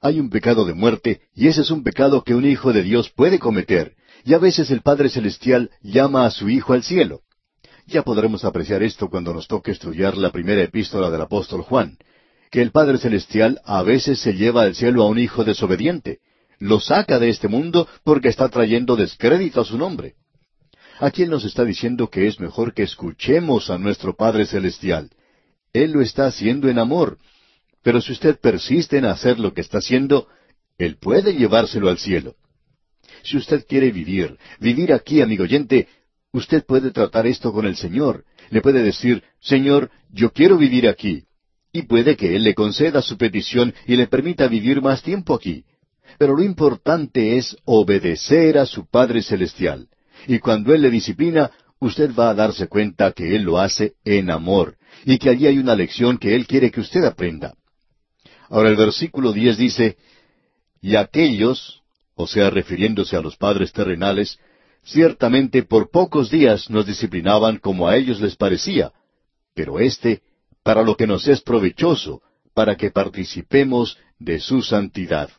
Hay un pecado de muerte, y ese es un pecado que un hijo de Dios puede cometer, y a veces el Padre Celestial llama a su hijo al cielo. Ya podremos apreciar esto cuando nos toque estudiar la primera epístola del apóstol Juan que el Padre Celestial a veces se lleva al cielo a un hijo desobediente. lo saca de este mundo porque está trayendo descrédito a su nombre. Aquí Él nos está diciendo que es mejor que escuchemos a nuestro Padre Celestial. Él lo está haciendo en amor. Pero si usted persiste en hacer lo que está haciendo, Él puede llevárselo al cielo. Si usted quiere vivir, vivir aquí, amigo oyente, usted puede tratar esto con el Señor. Le puede decir, Señor, yo quiero vivir aquí. Y puede que Él le conceda su petición y le permita vivir más tiempo aquí. Pero lo importante es obedecer a su Padre Celestial. Y cuando Él le disciplina, usted va a darse cuenta que Él lo hace en amor, y que allí hay una lección que Él quiere que usted aprenda. Ahora el versículo diez dice, Y aquellos, o sea, refiriéndose a los padres terrenales, ciertamente por pocos días nos disciplinaban como a ellos les parecía, pero éste, para lo que nos es provechoso, para que participemos de su santidad.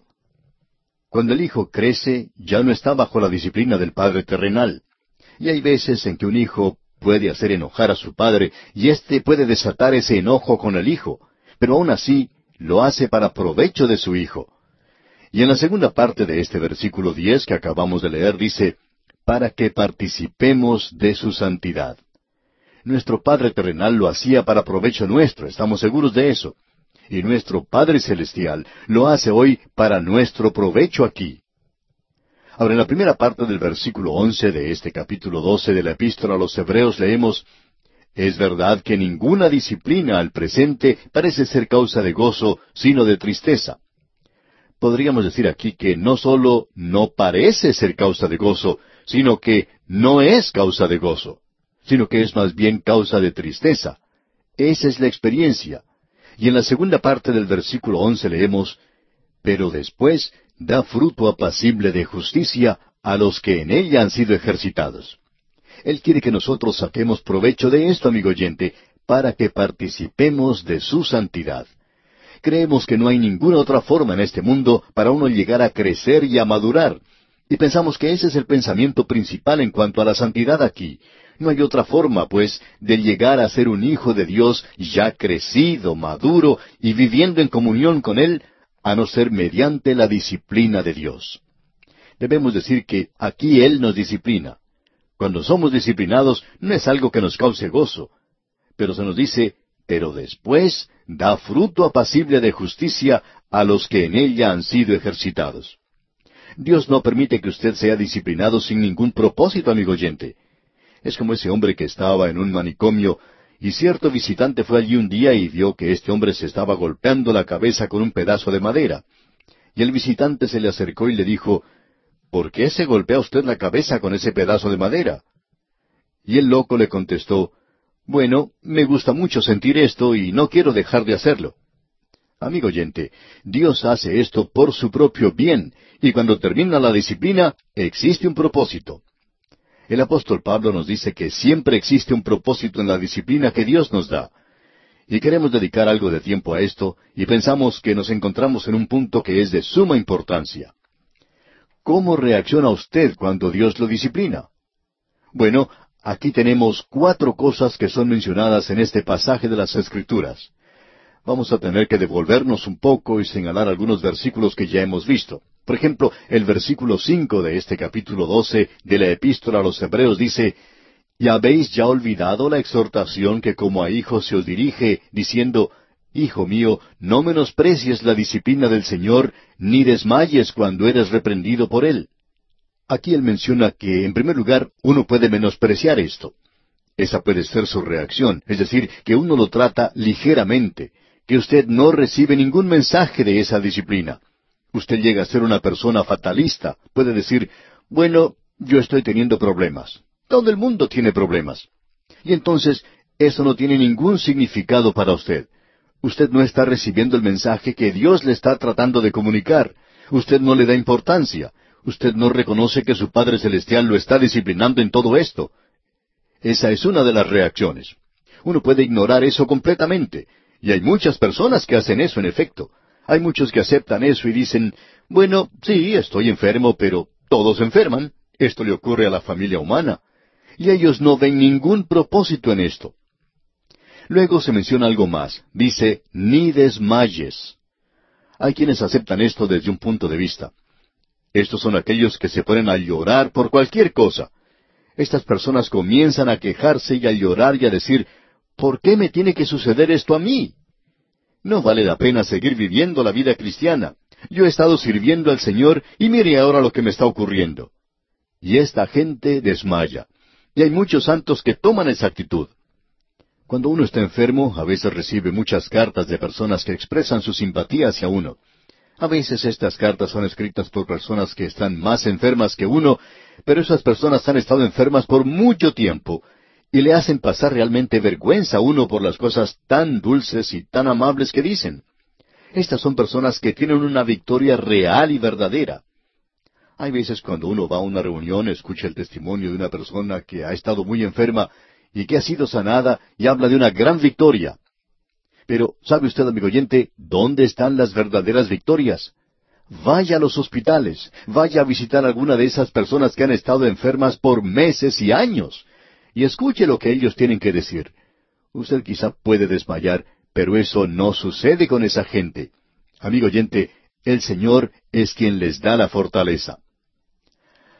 Cuando el hijo crece, ya no está bajo la disciplina del padre terrenal. Y hay veces en que un hijo puede hacer enojar a su padre, y éste puede desatar ese enojo con el hijo, pero aún así lo hace para provecho de su hijo. Y en la segunda parte de este versículo diez que acabamos de leer dice, para que participemos de su santidad. Nuestro Padre terrenal lo hacía para provecho nuestro, estamos seguros de eso y nuestro Padre Celestial lo hace hoy para nuestro provecho aquí. Ahora, en la primera parte del versículo once de este capítulo doce de la epístola a los Hebreos leemos Es verdad que ninguna disciplina al presente parece ser causa de gozo, sino de tristeza. Podríamos decir aquí que no sólo no parece ser causa de gozo, sino que no es causa de gozo, sino que es más bien causa de tristeza. Esa es la experiencia. Y en la segunda parte del versículo once leemos, Pero después da fruto apacible de justicia a los que en ella han sido ejercitados. Él quiere que nosotros saquemos provecho de esto, amigo oyente, para que participemos de su santidad. Creemos que no hay ninguna otra forma en este mundo para uno llegar a crecer y a madurar. Y pensamos que ese es el pensamiento principal en cuanto a la santidad aquí. No hay otra forma, pues, de llegar a ser un hijo de Dios ya crecido, maduro y viviendo en comunión con Él, a no ser mediante la disciplina de Dios. Debemos decir que aquí Él nos disciplina. Cuando somos disciplinados no es algo que nos cause gozo, pero se nos dice, pero después da fruto apacible de justicia a los que en ella han sido ejercitados. Dios no permite que usted sea disciplinado sin ningún propósito, amigo oyente. Es como ese hombre que estaba en un manicomio y cierto visitante fue allí un día y vio que este hombre se estaba golpeando la cabeza con un pedazo de madera. Y el visitante se le acercó y le dijo, ¿Por qué se golpea usted la cabeza con ese pedazo de madera? Y el loco le contestó, Bueno, me gusta mucho sentir esto y no quiero dejar de hacerlo. Amigo oyente, Dios hace esto por su propio bien, y cuando termina la disciplina, existe un propósito. El apóstol Pablo nos dice que siempre existe un propósito en la disciplina que Dios nos da. Y queremos dedicar algo de tiempo a esto y pensamos que nos encontramos en un punto que es de suma importancia. ¿Cómo reacciona usted cuando Dios lo disciplina? Bueno, aquí tenemos cuatro cosas que son mencionadas en este pasaje de las Escrituras. Vamos a tener que devolvernos un poco y señalar algunos versículos que ya hemos visto. Por ejemplo, el versículo cinco de este capítulo doce de la Epístola a los Hebreos dice ¿Y habéis ya olvidado la exhortación que como a hijos se os dirige, diciendo Hijo mío, no menosprecies la disciplina del Señor, ni desmayes cuando eres reprendido por Él? Aquí él menciona que, en primer lugar, uno puede menospreciar esto. Esa puede ser su reacción, es decir, que uno lo trata ligeramente, que usted no recibe ningún mensaje de esa disciplina. Usted llega a ser una persona fatalista. Puede decir, bueno, yo estoy teniendo problemas. Todo el mundo tiene problemas. Y entonces, eso no tiene ningún significado para usted. Usted no está recibiendo el mensaje que Dios le está tratando de comunicar. Usted no le da importancia. Usted no reconoce que su Padre Celestial lo está disciplinando en todo esto. Esa es una de las reacciones. Uno puede ignorar eso completamente. Y hay muchas personas que hacen eso, en efecto. Hay muchos que aceptan eso y dicen, bueno, sí, estoy enfermo, pero todos enferman. Esto le ocurre a la familia humana. Y ellos no ven ningún propósito en esto. Luego se menciona algo más. Dice, ni desmayes. Hay quienes aceptan esto desde un punto de vista. Estos son aquellos que se ponen a llorar por cualquier cosa. Estas personas comienzan a quejarse y a llorar y a decir, ¿por qué me tiene que suceder esto a mí? No vale la pena seguir viviendo la vida cristiana. Yo he estado sirviendo al Señor y mire ahora lo que me está ocurriendo. Y esta gente desmaya. Y hay muchos santos que toman esa actitud. Cuando uno está enfermo, a veces recibe muchas cartas de personas que expresan su simpatía hacia uno. A veces estas cartas son escritas por personas que están más enfermas que uno, pero esas personas han estado enfermas por mucho tiempo y le hacen pasar realmente vergüenza a uno por las cosas tan dulces y tan amables que dicen. Estas son personas que tienen una victoria real y verdadera. Hay veces cuando uno va a una reunión, escucha el testimonio de una persona que ha estado muy enferma y que ha sido sanada y habla de una gran victoria. Pero, ¿sabe usted, amigo oyente, dónde están las verdaderas victorias? Vaya a los hospitales, vaya a visitar a alguna de esas personas que han estado enfermas por meses y años, y escuche lo que ellos tienen que decir. Usted quizá puede desmayar, pero eso no sucede con esa gente. Amigo oyente, el Señor es quien les da la fortaleza.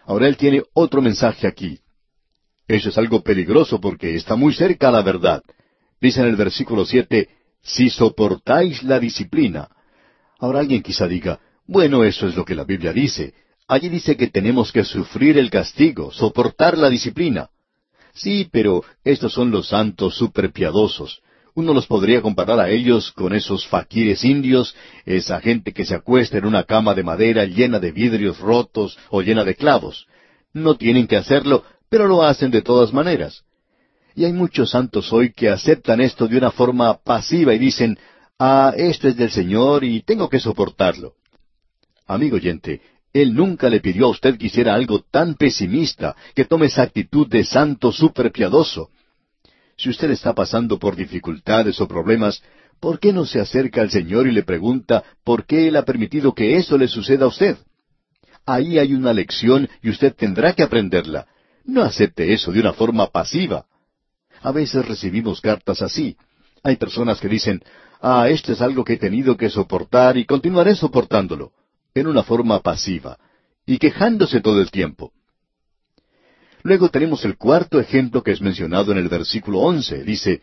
Ahora Él tiene otro mensaje aquí. Eso es algo peligroso porque está muy cerca a la verdad. Dice en el versículo siete, si soportáis la disciplina. Ahora alguien quizá diga, bueno, eso es lo que la Biblia dice. Allí dice que tenemos que sufrir el castigo, soportar la disciplina. Sí, pero estos son los santos superpiadosos. Uno los podría comparar a ellos con esos faquires indios, esa gente que se acuesta en una cama de madera llena de vidrios rotos o llena de clavos. No tienen que hacerlo, pero lo hacen de todas maneras. Y hay muchos santos hoy que aceptan esto de una forma pasiva y dicen, ah, esto es del Señor y tengo que soportarlo. Amigo oyente, Él nunca le pidió a usted que hiciera algo tan pesimista, que tome esa actitud de santo superpiadoso. Si usted está pasando por dificultades o problemas, ¿por qué no se acerca al Señor y le pregunta por qué Él ha permitido que eso le suceda a usted? Ahí hay una lección y usted tendrá que aprenderla. No acepte eso de una forma pasiva. A veces recibimos cartas así. Hay personas que dicen, ah, esto es algo que he tenido que soportar y continuaré soportándolo, en una forma pasiva, y quejándose todo el tiempo. Luego tenemos el cuarto ejemplo que es mencionado en el versículo once. Dice,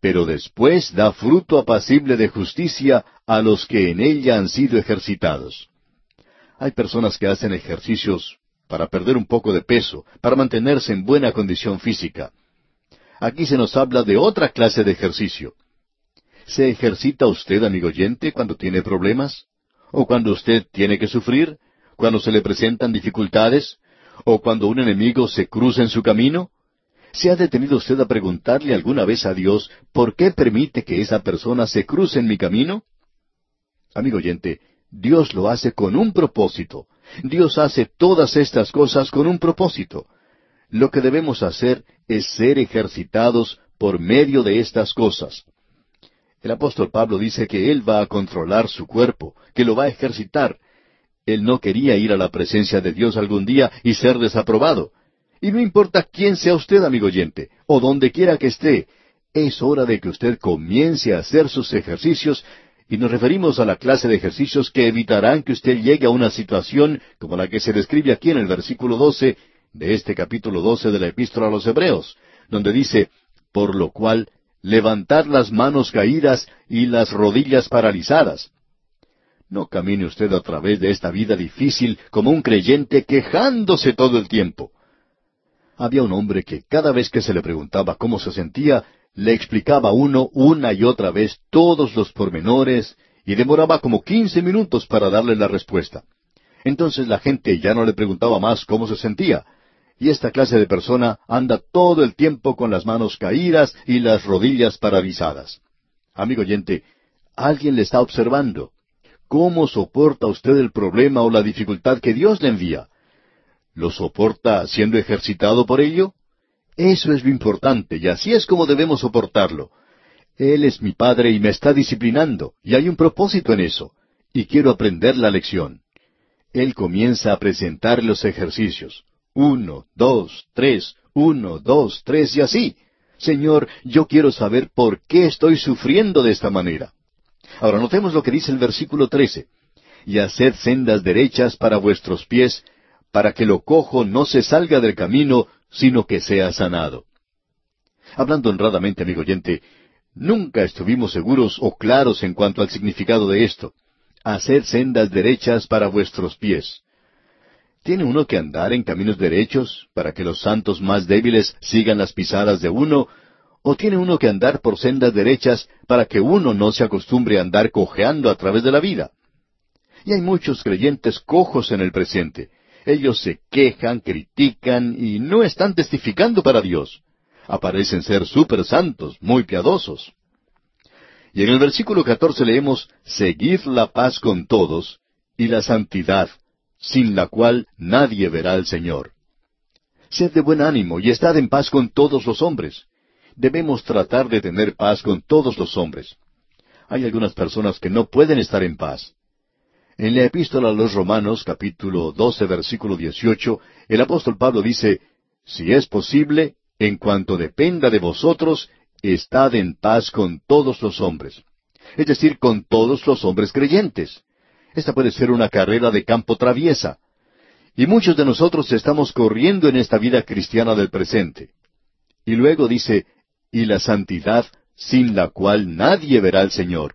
pero después da fruto apacible de justicia a los que en ella han sido ejercitados. Hay personas que hacen ejercicios para perder un poco de peso, para mantenerse en buena condición física. Aquí se nos habla de otra clase de ejercicio. ¿Se ejercita usted, amigo oyente, cuando tiene problemas? ¿O cuando usted tiene que sufrir? ¿Cuando se le presentan dificultades? ¿O cuando un enemigo se cruza en su camino? ¿Se ha detenido usted a preguntarle alguna vez a Dios por qué permite que esa persona se cruce en mi camino? Amigo oyente, Dios lo hace con un propósito. Dios hace todas estas cosas con un propósito. Lo que debemos hacer es ser ejercitados por medio de estas cosas. El apóstol Pablo dice que él va a controlar su cuerpo, que lo va a ejercitar. Él no quería ir a la presencia de Dios algún día y ser desaprobado. Y no importa quién sea usted, amigo oyente, o donde quiera que esté, es hora de que usted comience a hacer sus ejercicios y nos referimos a la clase de ejercicios que evitarán que usted llegue a una situación como la que se describe aquí en el versículo 12 de este capítulo doce de la Epístola a los Hebreos, donde dice, por lo cual, levantad las manos caídas y las rodillas paralizadas. No camine usted a través de esta vida difícil como un creyente quejándose todo el tiempo. Había un hombre que cada vez que se le preguntaba cómo se sentía, le explicaba a uno una y otra vez todos los pormenores y demoraba como quince minutos para darle la respuesta. Entonces la gente ya no le preguntaba más cómo se sentía, y esta clase de persona anda todo el tiempo con las manos caídas y las rodillas paralizadas. Amigo oyente, alguien le está observando. ¿Cómo soporta usted el problema o la dificultad que Dios le envía? ¿Lo soporta siendo ejercitado por ello? Eso es lo importante, y así es como debemos soportarlo. Él es mi Padre y me está disciplinando, y hay un propósito en eso, y quiero aprender la lección. Él comienza a presentar los ejercicios. Uno, dos, tres, uno, dos, tres y así. Señor, yo quiero saber por qué estoy sufriendo de esta manera. Ahora notemos lo que dice el versículo trece. y haced sendas derechas para vuestros pies, para que lo cojo no se salga del camino, sino que sea sanado. Hablando honradamente, amigo oyente, nunca estuvimos seguros o claros en cuanto al significado de esto. Haced sendas derechas para vuestros pies. ¿Tiene uno que andar en caminos derechos para que los santos más débiles sigan las pisadas de uno? ¿O tiene uno que andar por sendas derechas para que uno no se acostumbre a andar cojeando a través de la vida? Y hay muchos creyentes cojos en el presente. Ellos se quejan, critican y no están testificando para Dios. Aparecen ser super santos, muy piadosos. Y en el versículo 14 leemos, Seguid la paz con todos y la santidad, sin la cual nadie verá al Señor. Sed de buen ánimo y estad en paz con todos los hombres. Debemos tratar de tener paz con todos los hombres. Hay algunas personas que no pueden estar en paz. En la epístola a los Romanos, capítulo 12, versículo 18, el apóstol Pablo dice, Si es posible, en cuanto dependa de vosotros, estad en paz con todos los hombres. Es decir, con todos los hombres creyentes. Esta puede ser una carrera de campo traviesa. Y muchos de nosotros estamos corriendo en esta vida cristiana del presente. Y luego dice, y la santidad sin la cual nadie verá al Señor.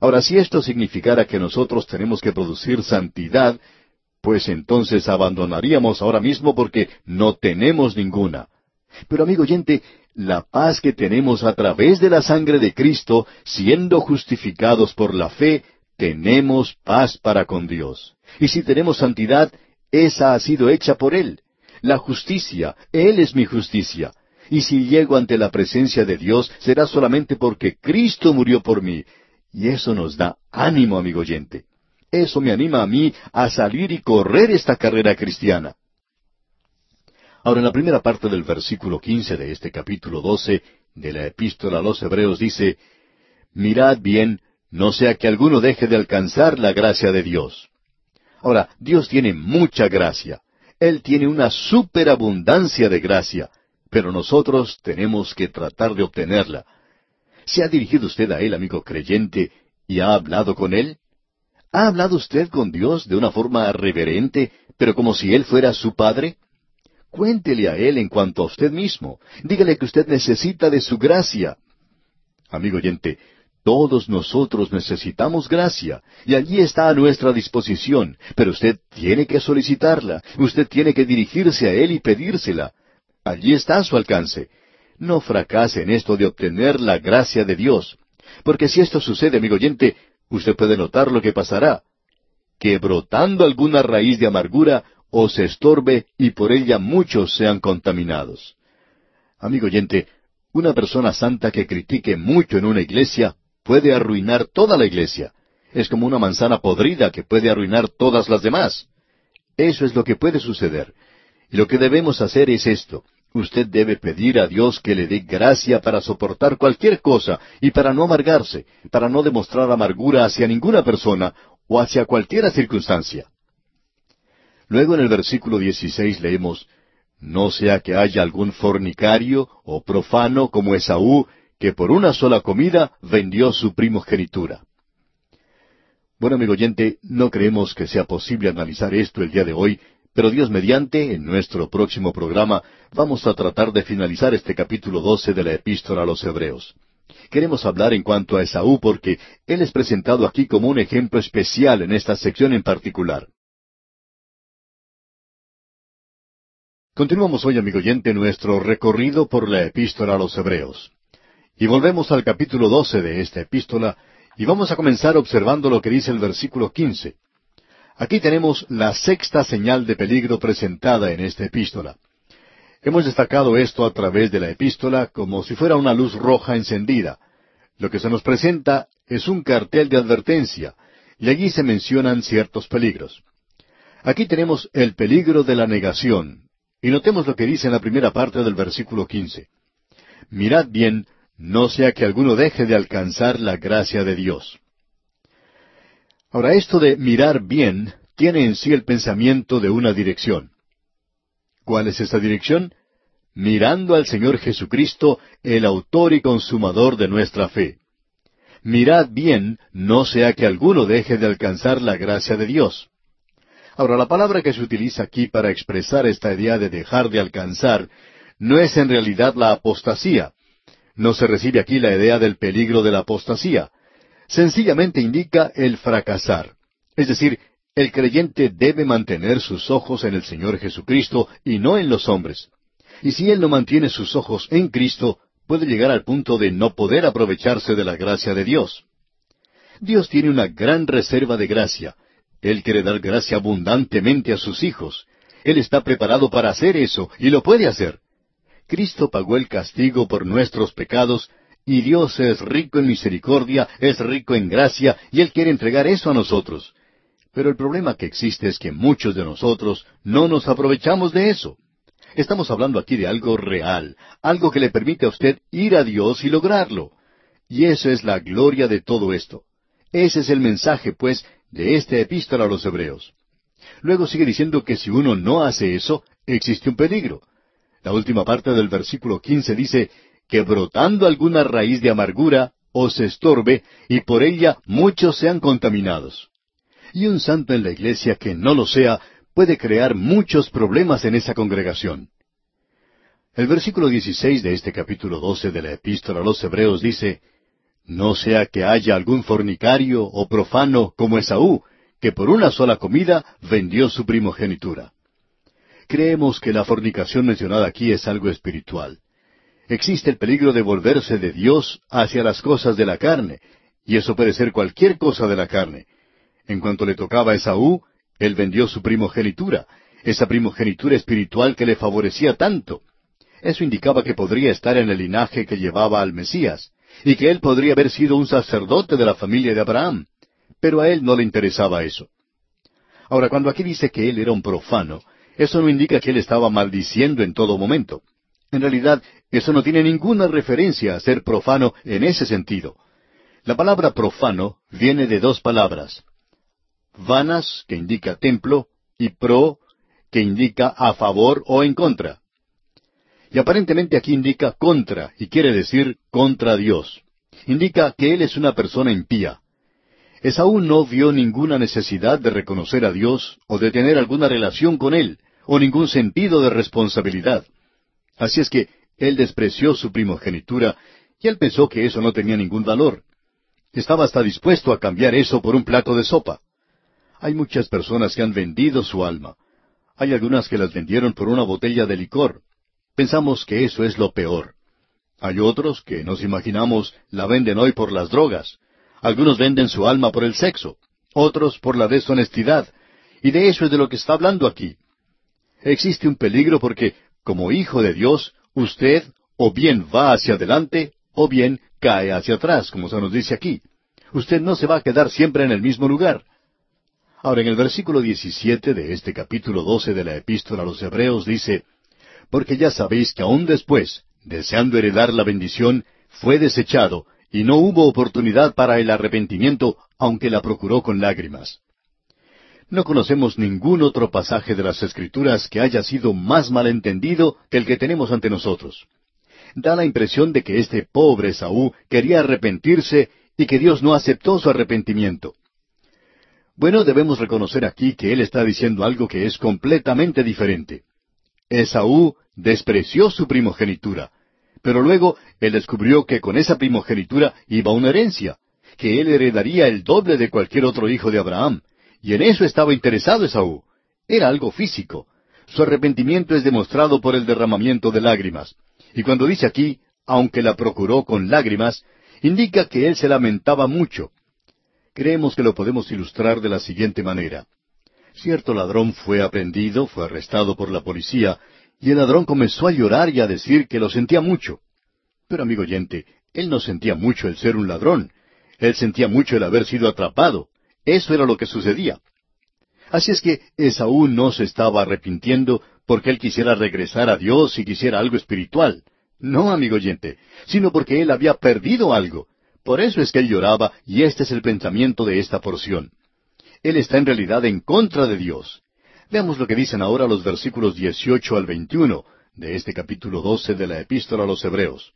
Ahora, si esto significara que nosotros tenemos que producir santidad, pues entonces abandonaríamos ahora mismo porque no tenemos ninguna. Pero amigo oyente, la paz que tenemos a través de la sangre de Cristo, siendo justificados por la fe, tenemos paz para con Dios. Y si tenemos santidad, esa ha sido hecha por Él. La justicia, Él es mi justicia. Y si llego ante la presencia de Dios, será solamente porque Cristo murió por mí. Y eso nos da ánimo, amigo oyente. Eso me anima a mí a salir y correr esta carrera cristiana. Ahora, en la primera parte del versículo quince de este capítulo doce de la epístola a los Hebreos dice, Mirad bien, no sea que alguno deje de alcanzar la gracia de Dios. Ahora, Dios tiene mucha gracia. Él tiene una superabundancia de gracia, pero nosotros tenemos que tratar de obtenerla. ¿Se ha dirigido usted a Él, amigo creyente, y ha hablado con Él? ¿Ha hablado usted con Dios de una forma reverente, pero como si Él fuera su Padre? Cuéntele a Él en cuanto a usted mismo. Dígale que usted necesita de su gracia. Amigo oyente, todos nosotros necesitamos gracia, y allí está a nuestra disposición, pero usted tiene que solicitarla, usted tiene que dirigirse a Él y pedírsela. Allí está a su alcance. No fracase en esto de obtener la gracia de Dios, porque si esto sucede, amigo oyente, usted puede notar lo que pasará, que brotando alguna raíz de amargura os estorbe y por ella muchos sean contaminados. Amigo oyente, una persona santa que critique mucho en una iglesia puede arruinar toda la iglesia. Es como una manzana podrida que puede arruinar todas las demás. Eso es lo que puede suceder. Y lo que debemos hacer es esto. Usted debe pedir a Dios que le dé gracia para soportar cualquier cosa y para no amargarse, para no demostrar amargura hacia ninguna persona o hacia cualquiera circunstancia. Luego en el versículo 16 leemos, No sea que haya algún fornicario o profano como Esaú, que por una sola comida vendió su primogenitura. Bueno, amigo oyente, no creemos que sea posible analizar esto el día de hoy, pero Dios mediante, en nuestro próximo programa, vamos a tratar de finalizar este capítulo 12 de la epístola a los Hebreos. Queremos hablar en cuanto a Esaú porque él es presentado aquí como un ejemplo especial en esta sección en particular. Continuamos hoy, amigo oyente, nuestro recorrido por la epístola a los Hebreos. Y volvemos al capítulo 12 de esta epístola y vamos a comenzar observando lo que dice el versículo 15. Aquí tenemos la sexta señal de peligro presentada en esta epístola. Hemos destacado esto a través de la epístola como si fuera una luz roja encendida. Lo que se nos presenta es un cartel de advertencia, y allí se mencionan ciertos peligros. Aquí tenemos el peligro de la negación, y notemos lo que dice en la primera parte del versículo quince. Mirad bien, no sea que alguno deje de alcanzar la gracia de Dios. Ahora, esto de mirar bien tiene en sí el pensamiento de una dirección. ¿Cuál es esa dirección? Mirando al Señor Jesucristo, el autor y consumador de nuestra fe. mirad bien, no sea que alguno deje de alcanzar la gracia de Dios. Ahora, la palabra que se utiliza aquí para expresar esta idea de dejar de alcanzar no es en realidad la apostasía. No se recibe aquí la idea del peligro de la apostasía. Sencillamente indica el fracasar. Es decir, el creyente debe mantener sus ojos en el Señor Jesucristo y no en los hombres. Y si él no mantiene sus ojos en Cristo, puede llegar al punto de no poder aprovecharse de la gracia de Dios. Dios tiene una gran reserva de gracia. Él quiere dar gracia abundantemente a sus hijos. Él está preparado para hacer eso y lo puede hacer. Cristo pagó el castigo por nuestros pecados y Dios es rico en misericordia, es rico en gracia y Él quiere entregar eso a nosotros. Pero el problema que existe es que muchos de nosotros no nos aprovechamos de eso. Estamos hablando aquí de algo real, algo que le permite a usted ir a Dios y lograrlo. Y eso es la gloria de todo esto. Ese es el mensaje, pues, de esta epístola a los hebreos. Luego sigue diciendo que si uno no hace eso, existe un peligro. La última parte del versículo quince dice, que brotando alguna raíz de amargura os estorbe, y por ella muchos sean contaminados. Y un santo en la iglesia que no lo sea puede crear muchos problemas en esa congregación. El versículo 16 de este capítulo 12 de la epístola a los Hebreos dice, No sea que haya algún fornicario o profano como Esaú, que por una sola comida vendió su primogenitura. Creemos que la fornicación mencionada aquí es algo espiritual. Existe el peligro de volverse de Dios hacia las cosas de la carne, y eso puede ser cualquier cosa de la carne. En cuanto le tocaba a Esaú, él vendió su primogenitura, esa primogenitura espiritual que le favorecía tanto. Eso indicaba que podría estar en el linaje que llevaba al Mesías, y que él podría haber sido un sacerdote de la familia de Abraham. Pero a él no le interesaba eso. Ahora, cuando aquí dice que él era un profano, eso no indica que él estaba maldiciendo en todo momento. En realidad, eso no tiene ninguna referencia a ser profano en ese sentido. La palabra profano viene de dos palabras, vanas, que indica templo, y pro, que indica a favor o en contra. Y aparentemente aquí indica contra, y quiere decir contra Dios. Indica que él es una persona impía. Esaú no vio ninguna necesidad de reconocer a Dios o de tener alguna relación con Él, o ningún sentido de responsabilidad. Así es que él despreció su primogenitura y él pensó que eso no tenía ningún valor. Estaba hasta dispuesto a cambiar eso por un plato de sopa. Hay muchas personas que han vendido su alma. Hay algunas que las vendieron por una botella de licor. Pensamos que eso es lo peor. Hay otros que nos imaginamos la venden hoy por las drogas. Algunos venden su alma por el sexo, otros por la deshonestidad. Y de eso es de lo que está hablando aquí. Existe un peligro porque, como hijo de Dios, usted o bien va hacia adelante o bien cae hacia atrás, como se nos dice aquí. Usted no se va a quedar siempre en el mismo lugar. Ahora, en el versículo 17 de este capítulo 12 de la epístola a los Hebreos dice, Porque ya sabéis que aún después, deseando heredar la bendición, fue desechado, y no hubo oportunidad para el arrepentimiento, aunque la procuró con lágrimas. No conocemos ningún otro pasaje de las Escrituras que haya sido más malentendido que el que tenemos ante nosotros. Da la impresión de que este pobre Saúl quería arrepentirse y que Dios no aceptó su arrepentimiento. Bueno, debemos reconocer aquí que él está diciendo algo que es completamente diferente. Esaú despreció su primogenitura, pero luego él descubrió que con esa primogenitura iba una herencia, que él heredaría el doble de cualquier otro hijo de Abraham, y en eso estaba interesado Esaú. Era algo físico. Su arrepentimiento es demostrado por el derramamiento de lágrimas. Y cuando dice aquí, aunque la procuró con lágrimas, indica que él se lamentaba mucho, Creemos que lo podemos ilustrar de la siguiente manera. Cierto ladrón fue aprendido, fue arrestado por la policía, y el ladrón comenzó a llorar y a decir que lo sentía mucho. Pero amigo oyente, él no sentía mucho el ser un ladrón, él sentía mucho el haber sido atrapado. Eso era lo que sucedía. Así es que Esaú no se estaba arrepintiendo porque él quisiera regresar a Dios y quisiera algo espiritual. No, amigo oyente, sino porque él había perdido algo, por eso es que él lloraba, y este es el pensamiento de esta porción. Él está en realidad en contra de Dios. Veamos lo que dicen ahora los versículos 18 al 21 de este capítulo 12 de la epístola a los Hebreos.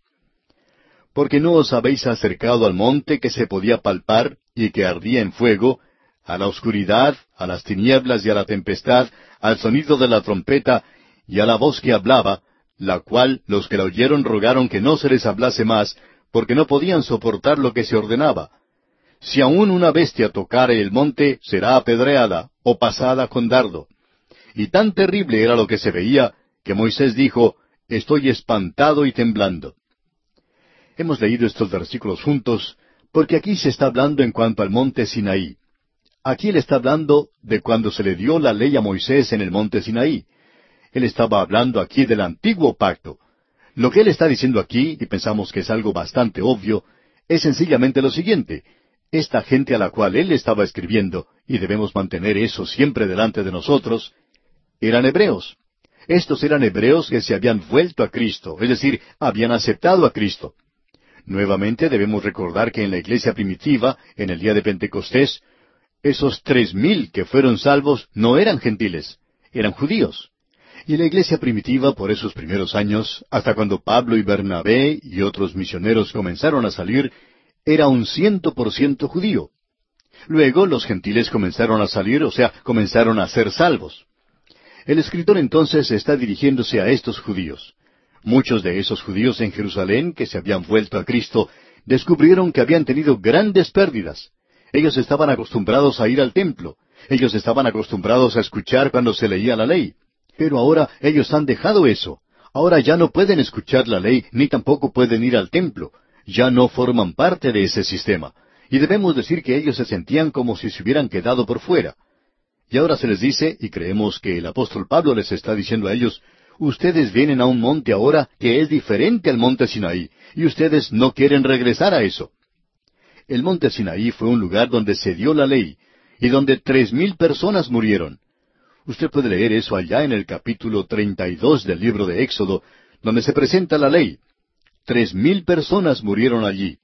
Porque no os habéis acercado al monte que se podía palpar y que ardía en fuego, a la oscuridad, a las tinieblas y a la tempestad, al sonido de la trompeta y a la voz que hablaba, la cual los que la oyeron rogaron que no se les hablase más, porque no podían soportar lo que se ordenaba. Si aún una bestia tocare el monte, será apedreada o pasada con dardo. Y tan terrible era lo que se veía, que Moisés dijo, Estoy espantado y temblando. Hemos leído estos versículos juntos, porque aquí se está hablando en cuanto al monte Sinaí. Aquí él está hablando de cuando se le dio la ley a Moisés en el monte Sinaí. Él estaba hablando aquí del antiguo pacto. Lo que él está diciendo aquí, y pensamos que es algo bastante obvio, es sencillamente lo siguiente. Esta gente a la cual él estaba escribiendo, y debemos mantener eso siempre delante de nosotros, eran hebreos. Estos eran hebreos que se habían vuelto a Cristo, es decir, habían aceptado a Cristo. Nuevamente debemos recordar que en la iglesia primitiva, en el día de Pentecostés, esos tres mil que fueron salvos no eran gentiles, eran judíos. Y la iglesia primitiva por esos primeros años, hasta cuando Pablo y Bernabé y otros misioneros comenzaron a salir, era un ciento por ciento judío. Luego los gentiles comenzaron a salir, o sea, comenzaron a ser salvos. El escritor entonces está dirigiéndose a estos judíos. Muchos de esos judíos en Jerusalén que se habían vuelto a Cristo descubrieron que habían tenido grandes pérdidas. Ellos estaban acostumbrados a ir al templo. Ellos estaban acostumbrados a escuchar cuando se leía la ley. Pero ahora ellos han dejado eso. Ahora ya no pueden escuchar la ley ni tampoco pueden ir al templo. Ya no forman parte de ese sistema. Y debemos decir que ellos se sentían como si se hubieran quedado por fuera. Y ahora se les dice, y creemos que el apóstol Pablo les está diciendo a ellos, ustedes vienen a un monte ahora que es diferente al monte Sinaí, y ustedes no quieren regresar a eso. El monte Sinaí fue un lugar donde se dio la ley y donde tres mil personas murieron. Usted puede leer eso allá en el capítulo treinta y dos del libro de Éxodo, donde se presenta la ley. Tres mil personas murieron allí.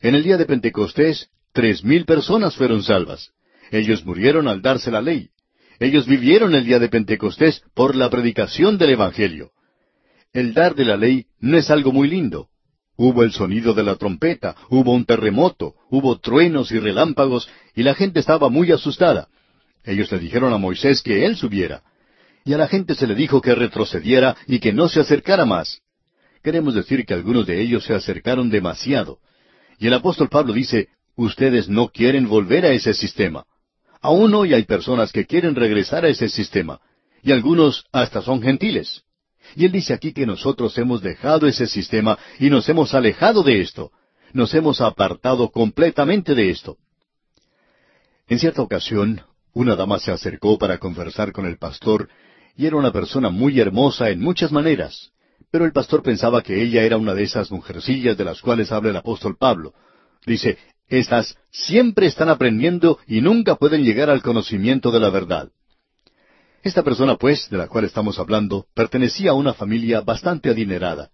En el día de Pentecostés, tres mil personas fueron salvas. Ellos murieron al darse la ley. Ellos vivieron el día de Pentecostés por la predicación del Evangelio. El dar de la ley no es algo muy lindo. Hubo el sonido de la trompeta, hubo un terremoto, hubo truenos y relámpagos, y la gente estaba muy asustada. Ellos le dijeron a Moisés que él subiera. Y a la gente se le dijo que retrocediera y que no se acercara más. Queremos decir que algunos de ellos se acercaron demasiado. Y el apóstol Pablo dice, ustedes no quieren volver a ese sistema. Aún hoy hay personas que quieren regresar a ese sistema, y algunos hasta son gentiles. Y él dice aquí que nosotros hemos dejado ese sistema y nos hemos alejado de esto. Nos hemos apartado completamente de esto. En cierta ocasión, una dama se acercó para conversar con el pastor y era una persona muy hermosa en muchas maneras. Pero el pastor pensaba que ella era una de esas mujercillas de las cuales habla el apóstol Pablo. Dice, estas siempre están aprendiendo y nunca pueden llegar al conocimiento de la verdad. Esta persona, pues, de la cual estamos hablando, pertenecía a una familia bastante adinerada.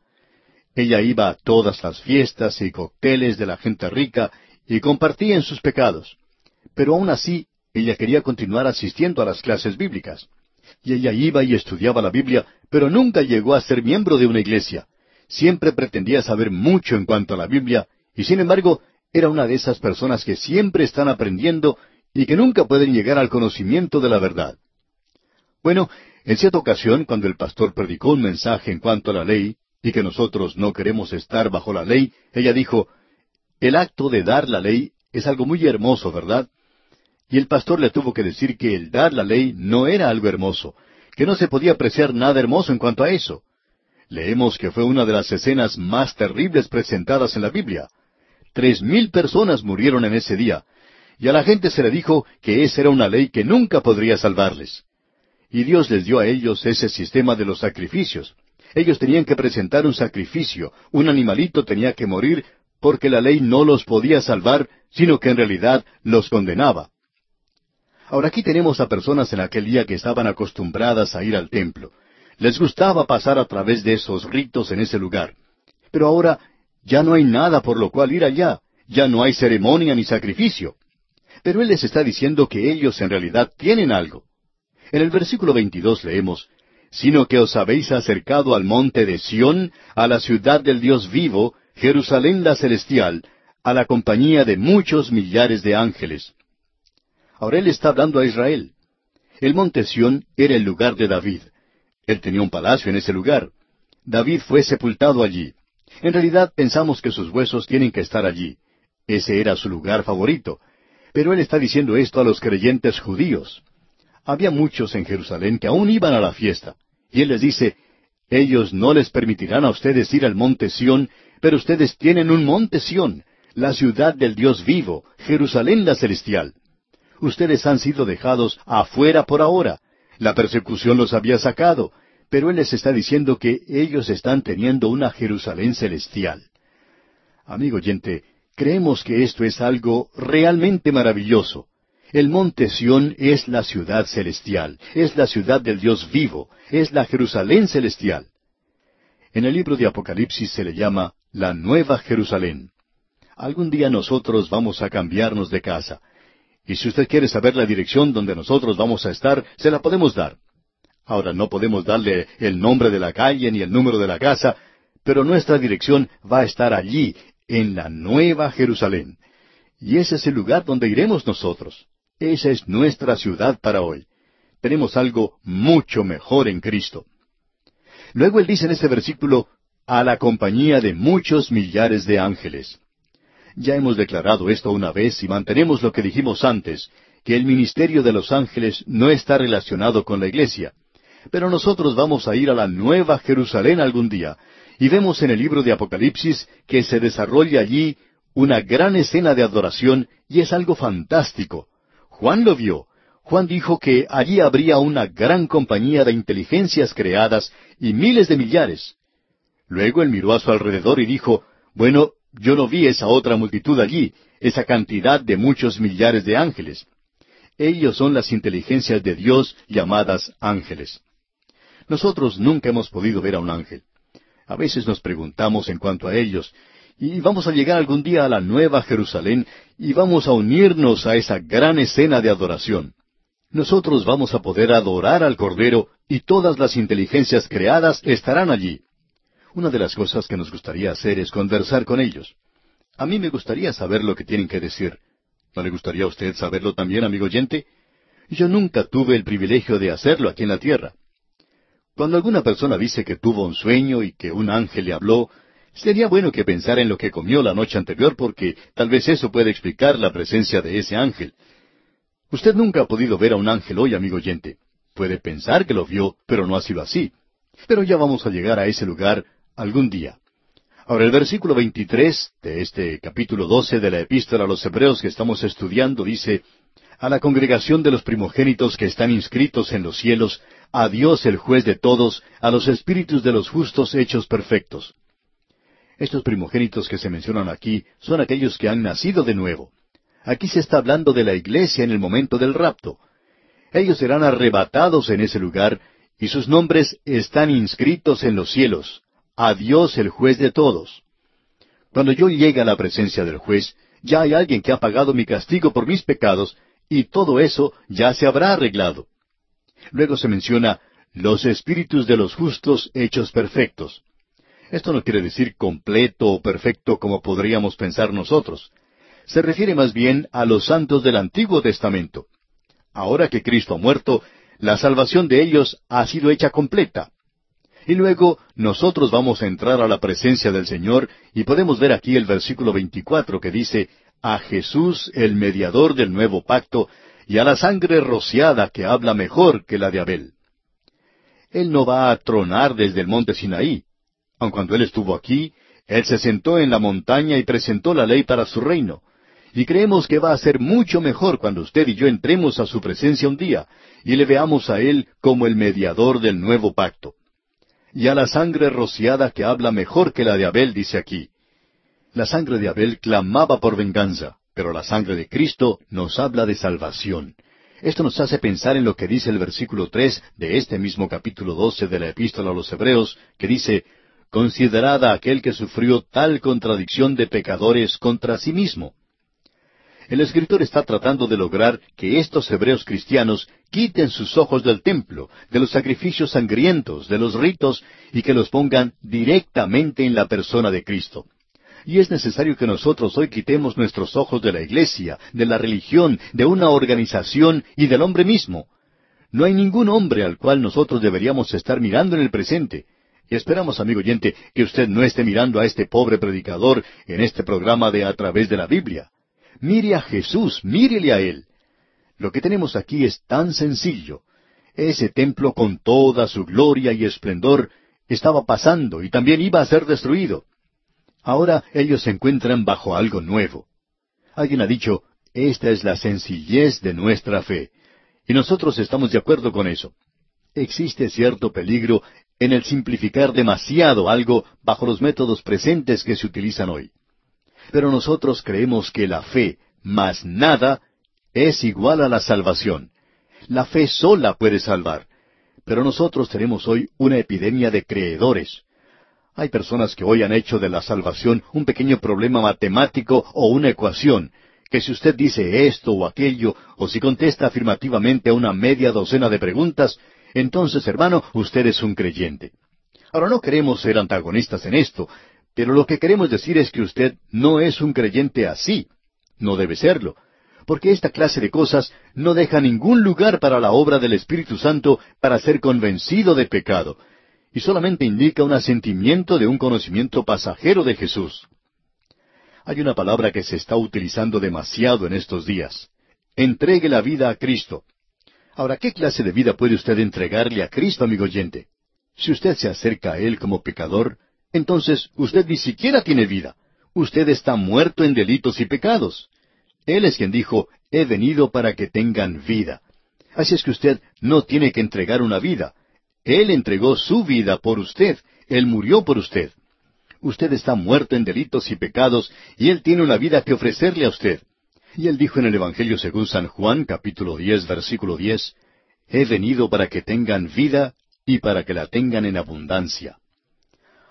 Ella iba a todas las fiestas y cócteles de la gente rica y compartía en sus pecados. Pero aún así, ella quería continuar asistiendo a las clases bíblicas. Y ella iba y estudiaba la Biblia, pero nunca llegó a ser miembro de una iglesia. Siempre pretendía saber mucho en cuanto a la Biblia, y sin embargo, era una de esas personas que siempre están aprendiendo y que nunca pueden llegar al conocimiento de la verdad. Bueno, en cierta ocasión, cuando el pastor predicó un mensaje en cuanto a la ley, y que nosotros no queremos estar bajo la ley, ella dijo, el acto de dar la ley es algo muy hermoso, ¿verdad? Y el pastor le tuvo que decir que el dar la ley no era algo hermoso, que no se podía apreciar nada hermoso en cuanto a eso. Leemos que fue una de las escenas más terribles presentadas en la Biblia. Tres mil personas murieron en ese día, y a la gente se le dijo que esa era una ley que nunca podría salvarles. Y Dios les dio a ellos ese sistema de los sacrificios. Ellos tenían que presentar un sacrificio, un animalito tenía que morir porque la ley no los podía salvar, sino que en realidad los condenaba. Ahora aquí tenemos a personas en aquel día que estaban acostumbradas a ir al templo. Les gustaba pasar a través de esos ritos en ese lugar. Pero ahora ya no hay nada por lo cual ir allá, ya no hay ceremonia ni sacrificio. Pero Él les está diciendo que ellos en realidad tienen algo. En el versículo 22 leemos, sino que os habéis acercado al monte de Sión, a la ciudad del Dios vivo, Jerusalén la celestial, a la compañía de muchos millares de ángeles. Ahora él está hablando a Israel. El monte Sión era el lugar de David. Él tenía un palacio en ese lugar. David fue sepultado allí. En realidad pensamos que sus huesos tienen que estar allí. Ese era su lugar favorito. Pero él está diciendo esto a los creyentes judíos. Había muchos en Jerusalén que aún iban a la fiesta. Y él les dice, ellos no les permitirán a ustedes ir al monte Sión, pero ustedes tienen un monte Sión, la ciudad del Dios vivo, Jerusalén la celestial. Ustedes han sido dejados afuera por ahora. La persecución los había sacado, pero Él les está diciendo que ellos están teniendo una Jerusalén celestial. Amigo oyente, creemos que esto es algo realmente maravilloso. El monte Sión es la ciudad celestial, es la ciudad del Dios vivo, es la Jerusalén celestial. En el libro de Apocalipsis se le llama la Nueva Jerusalén. Algún día nosotros vamos a cambiarnos de casa. Y si usted quiere saber la dirección donde nosotros vamos a estar, se la podemos dar. Ahora no podemos darle el nombre de la calle ni el número de la casa, pero nuestra dirección va a estar allí, en la Nueva Jerusalén. Y ese es el lugar donde iremos nosotros. Esa es nuestra ciudad para hoy. Tenemos algo mucho mejor en Cristo. Luego él dice en este versículo, a la compañía de muchos millares de ángeles. Ya hemos declarado esto una vez y mantenemos lo que dijimos antes, que el ministerio de los ángeles no está relacionado con la iglesia. Pero nosotros vamos a ir a la Nueva Jerusalén algún día, y vemos en el libro de Apocalipsis que se desarrolla allí una gran escena de adoración y es algo fantástico. Juan lo vio. Juan dijo que allí habría una gran compañía de inteligencias creadas y miles de millares. Luego él miró a su alrededor y dijo, bueno, yo no vi esa otra multitud allí, esa cantidad de muchos millares de ángeles. Ellos son las inteligencias de Dios llamadas ángeles. Nosotros nunca hemos podido ver a un ángel. A veces nos preguntamos en cuanto a ellos, y vamos a llegar algún día a la Nueva Jerusalén y vamos a unirnos a esa gran escena de adoración. Nosotros vamos a poder adorar al Cordero y todas las inteligencias creadas estarán allí. Una de las cosas que nos gustaría hacer es conversar con ellos. A mí me gustaría saber lo que tienen que decir. ¿No le gustaría a usted saberlo también, amigo oyente? Yo nunca tuve el privilegio de hacerlo aquí en la tierra. Cuando alguna persona dice que tuvo un sueño y que un ángel le habló, sería bueno que pensara en lo que comió la noche anterior porque tal vez eso puede explicar la presencia de ese ángel. Usted nunca ha podido ver a un ángel hoy, amigo oyente. Puede pensar que lo vio, pero no ha sido así. Pero ya vamos a llegar a ese lugar algún día. Ahora el versículo 23 de este capítulo 12 de la epístola a los Hebreos que estamos estudiando dice, A la congregación de los primogénitos que están inscritos en los cielos, a Dios el juez de todos, a los espíritus de los justos hechos perfectos. Estos primogénitos que se mencionan aquí son aquellos que han nacido de nuevo. Aquí se está hablando de la iglesia en el momento del rapto. Ellos serán arrebatados en ese lugar y sus nombres están inscritos en los cielos. A Dios el juez de todos. Cuando yo llegue a la presencia del juez, ya hay alguien que ha pagado mi castigo por mis pecados y todo eso ya se habrá arreglado. Luego se menciona los espíritus de los justos hechos perfectos. Esto no quiere decir completo o perfecto como podríamos pensar nosotros. Se refiere más bien a los santos del Antiguo Testamento. Ahora que Cristo ha muerto, la salvación de ellos ha sido hecha completa. Y luego nosotros vamos a entrar a la presencia del Señor y podemos ver aquí el versículo 24 que dice, a Jesús el mediador del nuevo pacto, y a la sangre rociada que habla mejor que la de Abel. Él no va a tronar desde el monte Sinaí. Aun cuando Él estuvo aquí, Él se sentó en la montaña y presentó la ley para su reino. Y creemos que va a ser mucho mejor cuando usted y yo entremos a su presencia un día y le veamos a Él como el mediador del nuevo pacto. Y a la sangre rociada que habla mejor que la de Abel, dice aquí. La sangre de Abel clamaba por venganza, pero la sangre de Cristo nos habla de salvación. Esto nos hace pensar en lo que dice el versículo tres de este mismo capítulo doce de la Epístola a los Hebreos, que dice Considerad a aquel que sufrió tal contradicción de pecadores contra sí mismo. El escritor está tratando de lograr que estos hebreos cristianos quiten sus ojos del templo, de los sacrificios sangrientos, de los ritos, y que los pongan directamente en la persona de Cristo. Y es necesario que nosotros hoy quitemos nuestros ojos de la iglesia, de la religión, de una organización y del hombre mismo. No hay ningún hombre al cual nosotros deberíamos estar mirando en el presente. Y esperamos, amigo oyente, que usted no esté mirando a este pobre predicador en este programa de A través de la Biblia. Mire a Jesús, mírele a Él. Lo que tenemos aquí es tan sencillo. Ese templo con toda su gloria y esplendor estaba pasando y también iba a ser destruido. Ahora ellos se encuentran bajo algo nuevo. Alguien ha dicho, esta es la sencillez de nuestra fe. Y nosotros estamos de acuerdo con eso. Existe cierto peligro en el simplificar demasiado algo bajo los métodos presentes que se utilizan hoy. Pero nosotros creemos que la fe, más nada, es igual a la salvación. La fe sola puede salvar. Pero nosotros tenemos hoy una epidemia de creedores. Hay personas que hoy han hecho de la salvación un pequeño problema matemático o una ecuación, que si usted dice esto o aquello, o si contesta afirmativamente a una media docena de preguntas, entonces, hermano, usted es un creyente. Ahora no queremos ser antagonistas en esto, pero lo que queremos decir es que usted no es un creyente así. No debe serlo porque esta clase de cosas no deja ningún lugar para la obra del Espíritu Santo para ser convencido de pecado, y solamente indica un asentimiento de un conocimiento pasajero de Jesús. Hay una palabra que se está utilizando demasiado en estos días. Entregue la vida a Cristo. Ahora, ¿qué clase de vida puede usted entregarle a Cristo, amigo oyente? Si usted se acerca a Él como pecador, entonces usted ni siquiera tiene vida. Usted está muerto en delitos y pecados. Él es quien dijo, he venido para que tengan vida. Así es que usted no tiene que entregar una vida. Él entregó su vida por usted. Él murió por usted. Usted está muerto en delitos y pecados, y Él tiene una vida que ofrecerle a usted. Y Él dijo en el Evangelio según San Juan, capítulo diez, versículo diez, He venido para que tengan vida y para que la tengan en abundancia.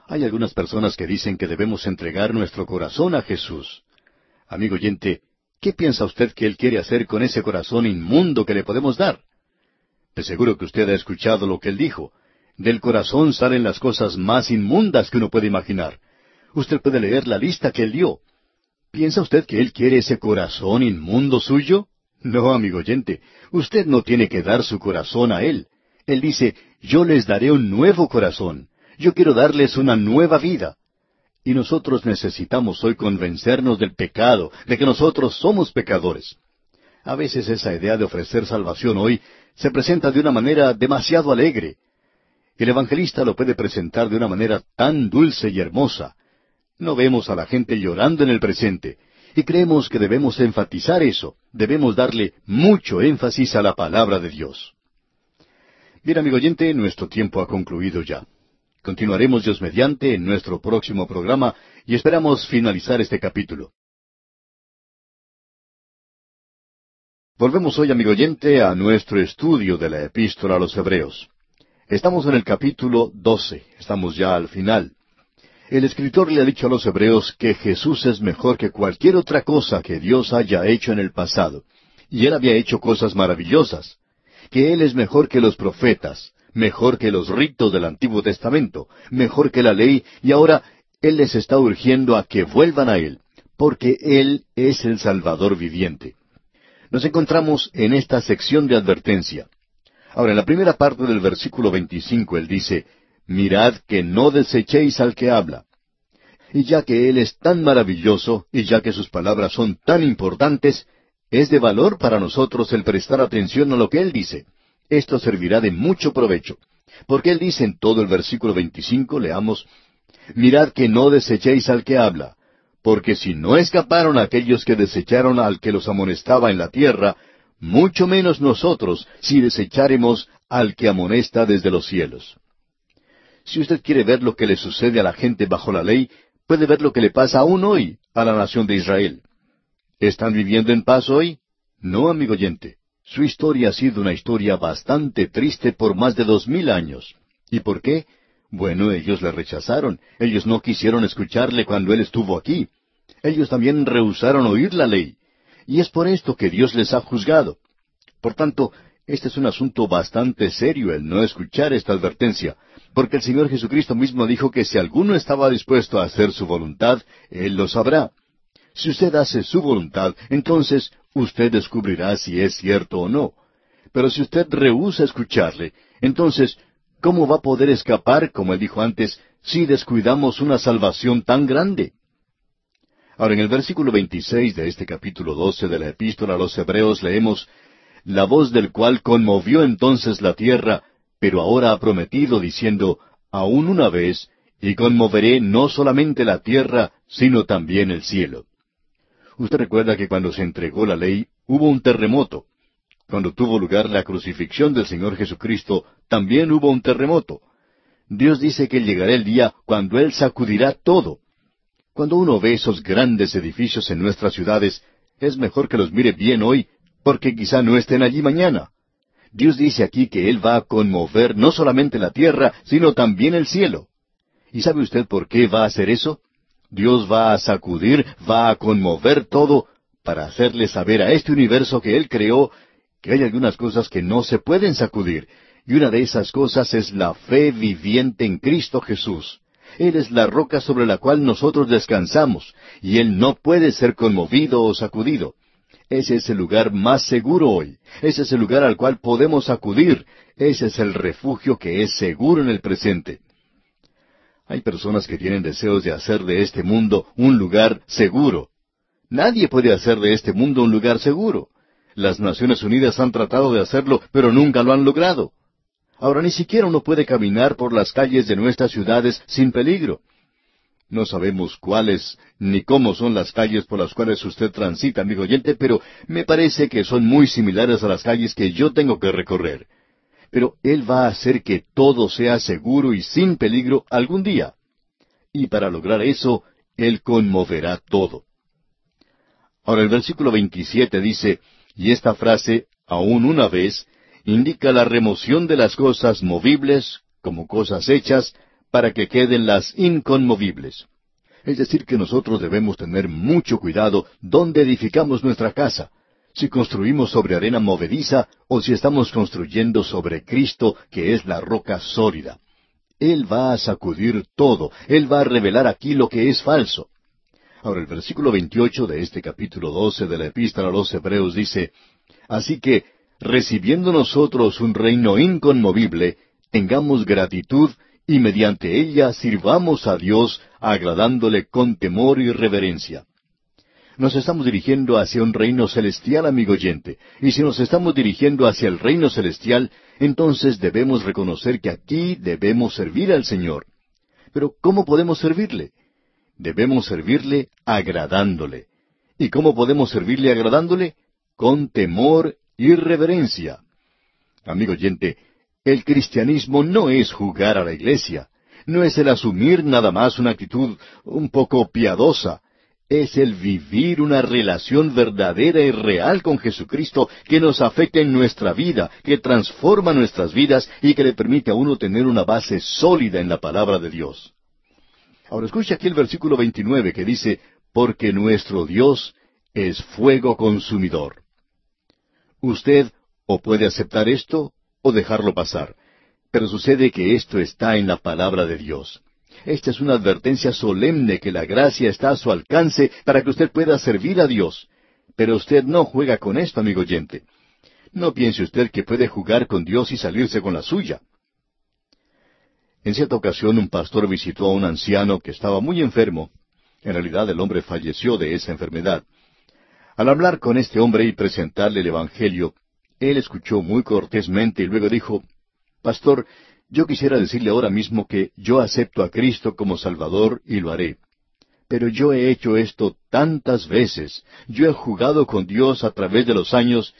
Hay algunas personas que dicen que debemos entregar nuestro corazón a Jesús. Amigo oyente, ¿Qué piensa usted que Él quiere hacer con ese corazón inmundo que le podemos dar? De seguro que usted ha escuchado lo que Él dijo. Del corazón salen las cosas más inmundas que uno puede imaginar. Usted puede leer la lista que Él dio. ¿Piensa usted que Él quiere ese corazón inmundo suyo? No, amigo oyente, usted no tiene que dar su corazón a Él. Él dice, yo les daré un nuevo corazón. Yo quiero darles una nueva vida. Y nosotros necesitamos hoy convencernos del pecado, de que nosotros somos pecadores. A veces esa idea de ofrecer salvación hoy se presenta de una manera demasiado alegre. El evangelista lo puede presentar de una manera tan dulce y hermosa. No vemos a la gente llorando en el presente, y creemos que debemos enfatizar eso, debemos darle mucho énfasis a la palabra de Dios. Bien, amigo oyente, nuestro tiempo ha concluido ya. Continuaremos Dios mediante en nuestro próximo programa y esperamos finalizar este capítulo. Volvemos hoy, amigo oyente, a nuestro estudio de la epístola a los Hebreos. Estamos en el capítulo 12, estamos ya al final. El escritor le ha dicho a los Hebreos que Jesús es mejor que cualquier otra cosa que Dios haya hecho en el pasado, y Él había hecho cosas maravillosas, que Él es mejor que los profetas, mejor que los ritos del Antiguo Testamento, mejor que la ley, y ahora Él les está urgiendo a que vuelvan a Él, porque Él es el Salvador viviente. Nos encontramos en esta sección de advertencia. Ahora, en la primera parte del versículo 25, Él dice, Mirad que no desechéis al que habla. Y ya que Él es tan maravilloso, y ya que sus palabras son tan importantes, es de valor para nosotros el prestar atención a lo que Él dice esto servirá de mucho provecho. Porque él dice en todo el versículo 25, leamos, Mirad que no desechéis al que habla, porque si no escaparon aquellos que desecharon al que los amonestaba en la tierra, mucho menos nosotros si desecháremos al que amonesta desde los cielos. Si usted quiere ver lo que le sucede a la gente bajo la ley, puede ver lo que le pasa aún hoy a la nación de Israel. ¿Están viviendo en paz hoy? No, amigo oyente. Su historia ha sido una historia bastante triste por más de dos mil años. ¿Y por qué? Bueno, ellos le rechazaron. Ellos no quisieron escucharle cuando él estuvo aquí. Ellos también rehusaron oír la ley. Y es por esto que Dios les ha juzgado. Por tanto, Este es un asunto bastante serio el no escuchar esta advertencia, porque el Señor Jesucristo mismo dijo que si alguno estaba dispuesto a hacer su voluntad, Él lo sabrá. Si usted hace su voluntad, entonces usted descubrirá si es cierto o no. Pero si usted rehúsa escucharle, entonces, ¿cómo va a poder escapar, como él dijo antes, si descuidamos una salvación tan grande? Ahora, en el versículo 26 de este capítulo 12 de la epístola a los Hebreos leemos, la voz del cual conmovió entonces la tierra, pero ahora ha prometido diciendo, aún una vez, y conmoveré no solamente la tierra, sino también el cielo. Usted recuerda que cuando se entregó la ley hubo un terremoto. Cuando tuvo lugar la crucifixión del Señor Jesucristo, también hubo un terremoto. Dios dice que llegará el día cuando Él sacudirá todo. Cuando uno ve esos grandes edificios en nuestras ciudades, es mejor que los mire bien hoy porque quizá no estén allí mañana. Dios dice aquí que Él va a conmover no solamente la tierra, sino también el cielo. ¿Y sabe usted por qué va a hacer eso? Dios va a sacudir, va a conmover todo para hacerle saber a este universo que Él creó que hay algunas cosas que no se pueden sacudir, y una de esas cosas es la fe viviente en Cristo Jesús. Él es la roca sobre la cual nosotros descansamos, y Él no puede ser conmovido o sacudido. Ese es el lugar más seguro hoy. Ese es el lugar al cual podemos acudir. Ese es el refugio que es seguro en el presente. Hay personas que tienen deseos de hacer de este mundo un lugar seguro. Nadie puede hacer de este mundo un lugar seguro. Las Naciones Unidas han tratado de hacerlo, pero nunca lo han logrado. Ahora ni siquiera uno puede caminar por las calles de nuestras ciudades sin peligro. No sabemos cuáles ni cómo son las calles por las cuales usted transita, amigo oyente, pero me parece que son muy similares a las calles que yo tengo que recorrer. Pero Él va a hacer que todo sea seguro y sin peligro algún día. Y para lograr eso, Él conmoverá todo. Ahora el versículo 27 dice, y esta frase, aún una vez, indica la remoción de las cosas movibles, como cosas hechas, para que queden las inconmovibles. Es decir, que nosotros debemos tener mucho cuidado dónde edificamos nuestra casa, si construimos sobre arena movediza o si estamos construyendo sobre Cristo, que es la roca sólida. Él va a sacudir todo, Él va a revelar aquí lo que es falso. Ahora el versículo 28 de este capítulo 12 de la epístola a los Hebreos dice, Así que, recibiendo nosotros un reino inconmovible, tengamos gratitud y mediante ella sirvamos a Dios agradándole con temor y reverencia. Nos estamos dirigiendo hacia un reino celestial, amigo oyente, y si nos estamos dirigiendo hacia el reino celestial, entonces debemos reconocer que aquí debemos servir al Señor. Pero ¿cómo podemos servirle? Debemos servirle agradándole. ¿Y cómo podemos servirle agradándole? Con temor y reverencia. Amigo oyente, el cristianismo no es jugar a la iglesia, no es el asumir nada más una actitud un poco piadosa, es el vivir una relación verdadera y real con Jesucristo que nos afecta en nuestra vida, que transforma nuestras vidas y que le permite a uno tener una base sólida en la palabra de Dios. Ahora escuche aquí el versículo 29 que dice, porque nuestro Dios es fuego consumidor. Usted o puede aceptar esto o dejarlo pasar. Pero sucede que esto está en la palabra de Dios. Esta es una advertencia solemne que la gracia está a su alcance para que usted pueda servir a Dios. Pero usted no juega con esto, amigo oyente. No piense usted que puede jugar con Dios y salirse con la suya. En cierta ocasión un pastor visitó a un anciano que estaba muy enfermo. En realidad el hombre falleció de esa enfermedad. Al hablar con este hombre y presentarle el Evangelio, él escuchó muy cortésmente y luego dijo, Pastor, yo quisiera decirle ahora mismo que yo acepto a Cristo como Salvador y lo haré. Pero yo he hecho esto tantas veces, yo he jugado con Dios a través de los años,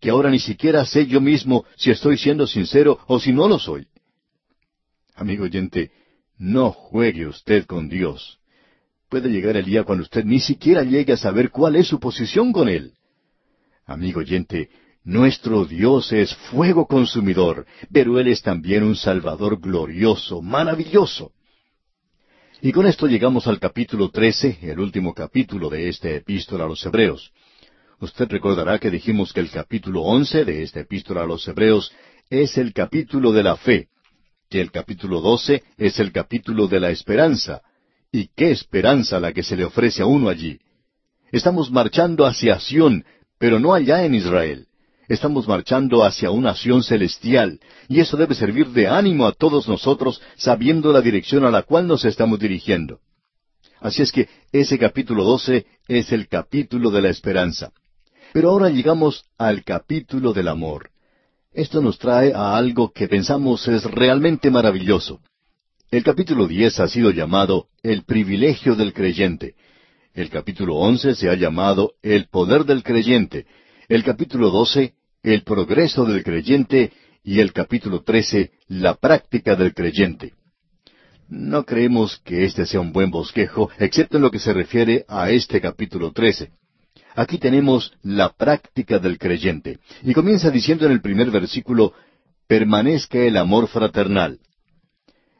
que ahora ni siquiera sé yo mismo si estoy siendo sincero o si no lo soy. Amigo oyente, no juegue usted con Dios. Puede llegar el día cuando usted ni siquiera llegue a saber cuál es su posición con Él. Amigo oyente, nuestro Dios es fuego consumidor, pero Él es también un Salvador glorioso, maravilloso. Y con esto llegamos al capítulo trece, el último capítulo de esta epístola a los Hebreos. Usted recordará que dijimos que el capítulo once de esta epístola a los Hebreos es el capítulo de la fe, que el capítulo doce es el capítulo de la esperanza. ¿Y qué esperanza la que se le ofrece a uno allí? Estamos marchando hacia Sión, pero no allá en Israel. Estamos marchando hacia una Sión celestial, y eso debe servir de ánimo a todos nosotros, sabiendo la dirección a la cual nos estamos dirigiendo. Así es que ese capítulo doce es el capítulo de la esperanza. Pero ahora llegamos al capítulo del amor. Esto nos trae a algo que pensamos es realmente maravilloso. El capítulo diez ha sido llamado el privilegio del creyente. El capítulo once se ha llamado el poder del creyente. El capítulo doce el progreso del creyente y el capítulo trece la práctica del creyente. No creemos que este sea un buen bosquejo, excepto en lo que se refiere a este capítulo trece. Aquí tenemos la práctica del creyente. Y comienza diciendo en el primer versículo, permanezca el amor fraternal.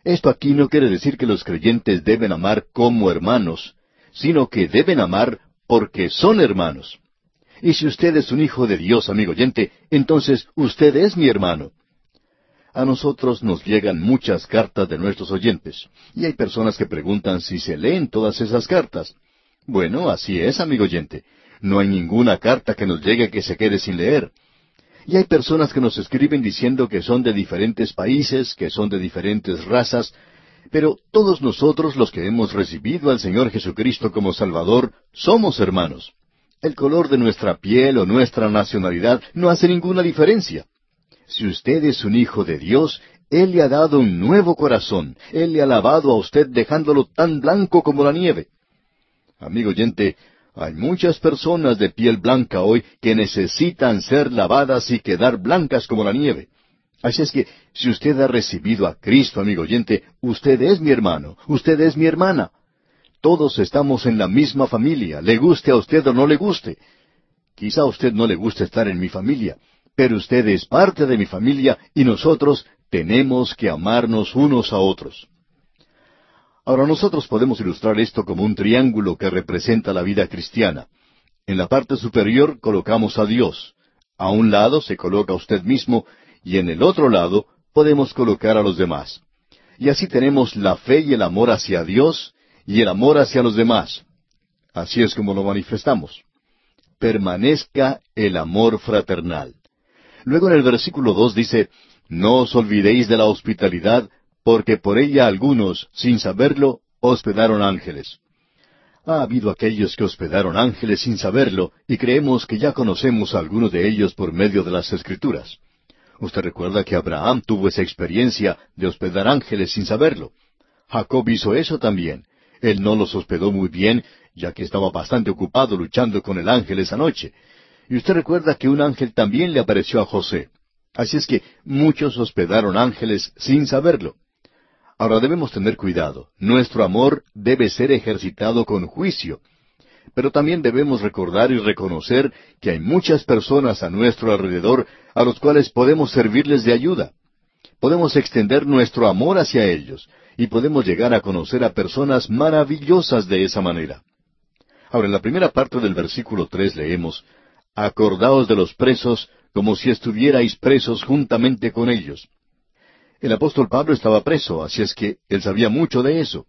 Esto aquí no quiere decir que los creyentes deben amar como hermanos, sino que deben amar porque son hermanos. Y si usted es un hijo de Dios, amigo oyente, entonces usted es mi hermano. A nosotros nos llegan muchas cartas de nuestros oyentes, y hay personas que preguntan si se leen todas esas cartas. Bueno, así es, amigo oyente. No hay ninguna carta que nos llegue que se quede sin leer. Y hay personas que nos escriben diciendo que son de diferentes países, que son de diferentes razas, pero todos nosotros los que hemos recibido al Señor Jesucristo como Salvador somos hermanos. El color de nuestra piel o nuestra nacionalidad no hace ninguna diferencia. Si usted es un hijo de Dios, Él le ha dado un nuevo corazón. Él le ha lavado a usted dejándolo tan blanco como la nieve. Amigo oyente, hay muchas personas de piel blanca hoy que necesitan ser lavadas y quedar blancas como la nieve. Así es que, si usted ha recibido a Cristo, amigo oyente, usted es mi hermano, usted es mi hermana. Todos estamos en la misma familia, le guste a usted o no le guste. Quizá a usted no le guste estar en mi familia, pero usted es parte de mi familia y nosotros tenemos que amarnos unos a otros. Ahora nosotros podemos ilustrar esto como un triángulo que representa la vida cristiana. En la parte superior colocamos a Dios. A un lado se coloca usted mismo y en el otro lado podemos colocar a los demás. Y así tenemos la fe y el amor hacia Dios y el amor hacia los demás. Así es como lo manifestamos. Permanezca el amor fraternal. Luego en el versículo dos dice, No os olvidéis de la hospitalidad, porque por ella algunos, sin saberlo, hospedaron ángeles. Ha habido aquellos que hospedaron ángeles sin saberlo, y creemos que ya conocemos a algunos de ellos por medio de las Escrituras. Usted recuerda que Abraham tuvo esa experiencia de hospedar ángeles sin saberlo. Jacob hizo eso también. Él no los hospedó muy bien, ya que estaba bastante ocupado luchando con el ángel esa noche. Y usted recuerda que un ángel también le apareció a José. Así es que muchos hospedaron ángeles sin saberlo. Ahora debemos tener cuidado. Nuestro amor debe ser ejercitado con juicio. Pero también debemos recordar y reconocer que hay muchas personas a nuestro alrededor a los cuales podemos servirles de ayuda. Podemos extender nuestro amor hacia ellos y podemos llegar a conocer a personas maravillosas de esa manera. Ahora, en la primera parte del versículo tres leemos, Acordaos de los presos como si estuvierais presos juntamente con ellos. El apóstol Pablo estaba preso, así es que él sabía mucho de eso.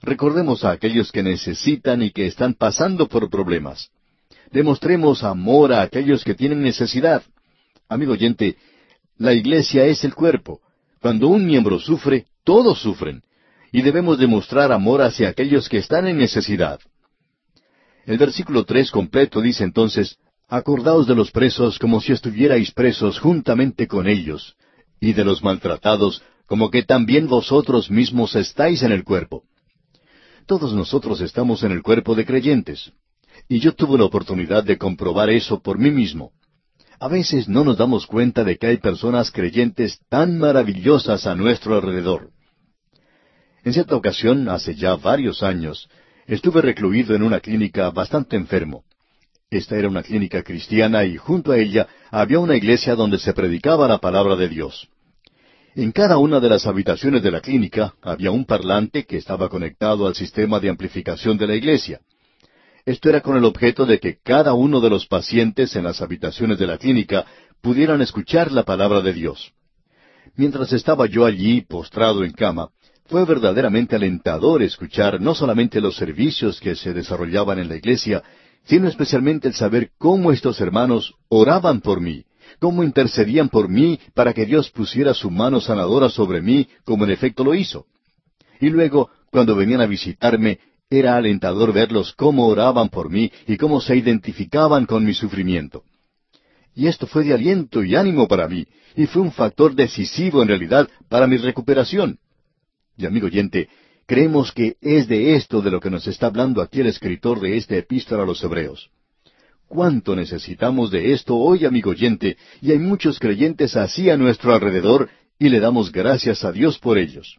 Recordemos a aquellos que necesitan y que están pasando por problemas. Demostremos amor a aquellos que tienen necesidad. Amigo oyente, la iglesia es el cuerpo. Cuando un miembro sufre, todos sufren. Y debemos demostrar amor hacia aquellos que están en necesidad. El versículo tres completo dice entonces, Acordaos de los presos como si estuvierais presos juntamente con ellos, y de los maltratados, como que también vosotros mismos estáis en el cuerpo. Todos nosotros estamos en el cuerpo de creyentes. Y yo tuve la oportunidad de comprobar eso por mí mismo. A veces no nos damos cuenta de que hay personas creyentes tan maravillosas a nuestro alrededor. En cierta ocasión, hace ya varios años, estuve recluido en una clínica bastante enfermo. Esta era una clínica cristiana y junto a ella había una iglesia donde se predicaba la palabra de Dios. En cada una de las habitaciones de la clínica había un parlante que estaba conectado al sistema de amplificación de la iglesia. Esto era con el objeto de que cada uno de los pacientes en las habitaciones de la clínica pudieran escuchar la palabra de Dios. Mientras estaba yo allí postrado en cama, fue verdaderamente alentador escuchar no solamente los servicios que se desarrollaban en la iglesia, sino especialmente el saber cómo estos hermanos oraban por mí, cómo intercedían por mí para que Dios pusiera su mano sanadora sobre mí, como en efecto lo hizo. Y luego, cuando venían a visitarme, era alentador verlos cómo oraban por mí y cómo se identificaban con mi sufrimiento. Y esto fue de aliento y ánimo para mí, y fue un factor decisivo en realidad para mi recuperación. Y amigo oyente, creemos que es de esto de lo que nos está hablando aquí el escritor de esta epístola a los Hebreos. ¿Cuánto necesitamos de esto hoy, amigo oyente? Y hay muchos creyentes así a nuestro alrededor y le damos gracias a Dios por ellos.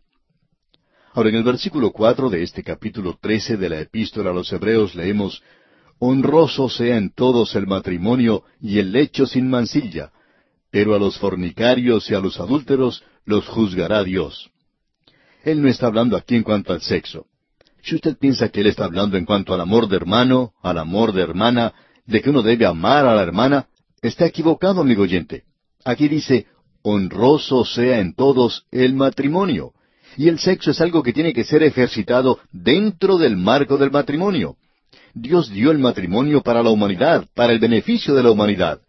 Ahora, en el versículo cuatro de este capítulo trece de la epístola a los Hebreos leemos Honroso sea en todos el matrimonio y el lecho sin mancilla, pero a los fornicarios y a los adúlteros los juzgará Dios. Él no está hablando aquí en cuanto al sexo. Si usted piensa que Él está hablando en cuanto al amor de hermano, al amor de hermana, de que uno debe amar a la hermana, está equivocado, amigo oyente. Aquí dice, honroso sea en todos el matrimonio. Y el sexo es algo que tiene que ser ejercitado dentro del marco del matrimonio. Dios dio el matrimonio para la humanidad, para el beneficio de la humanidad.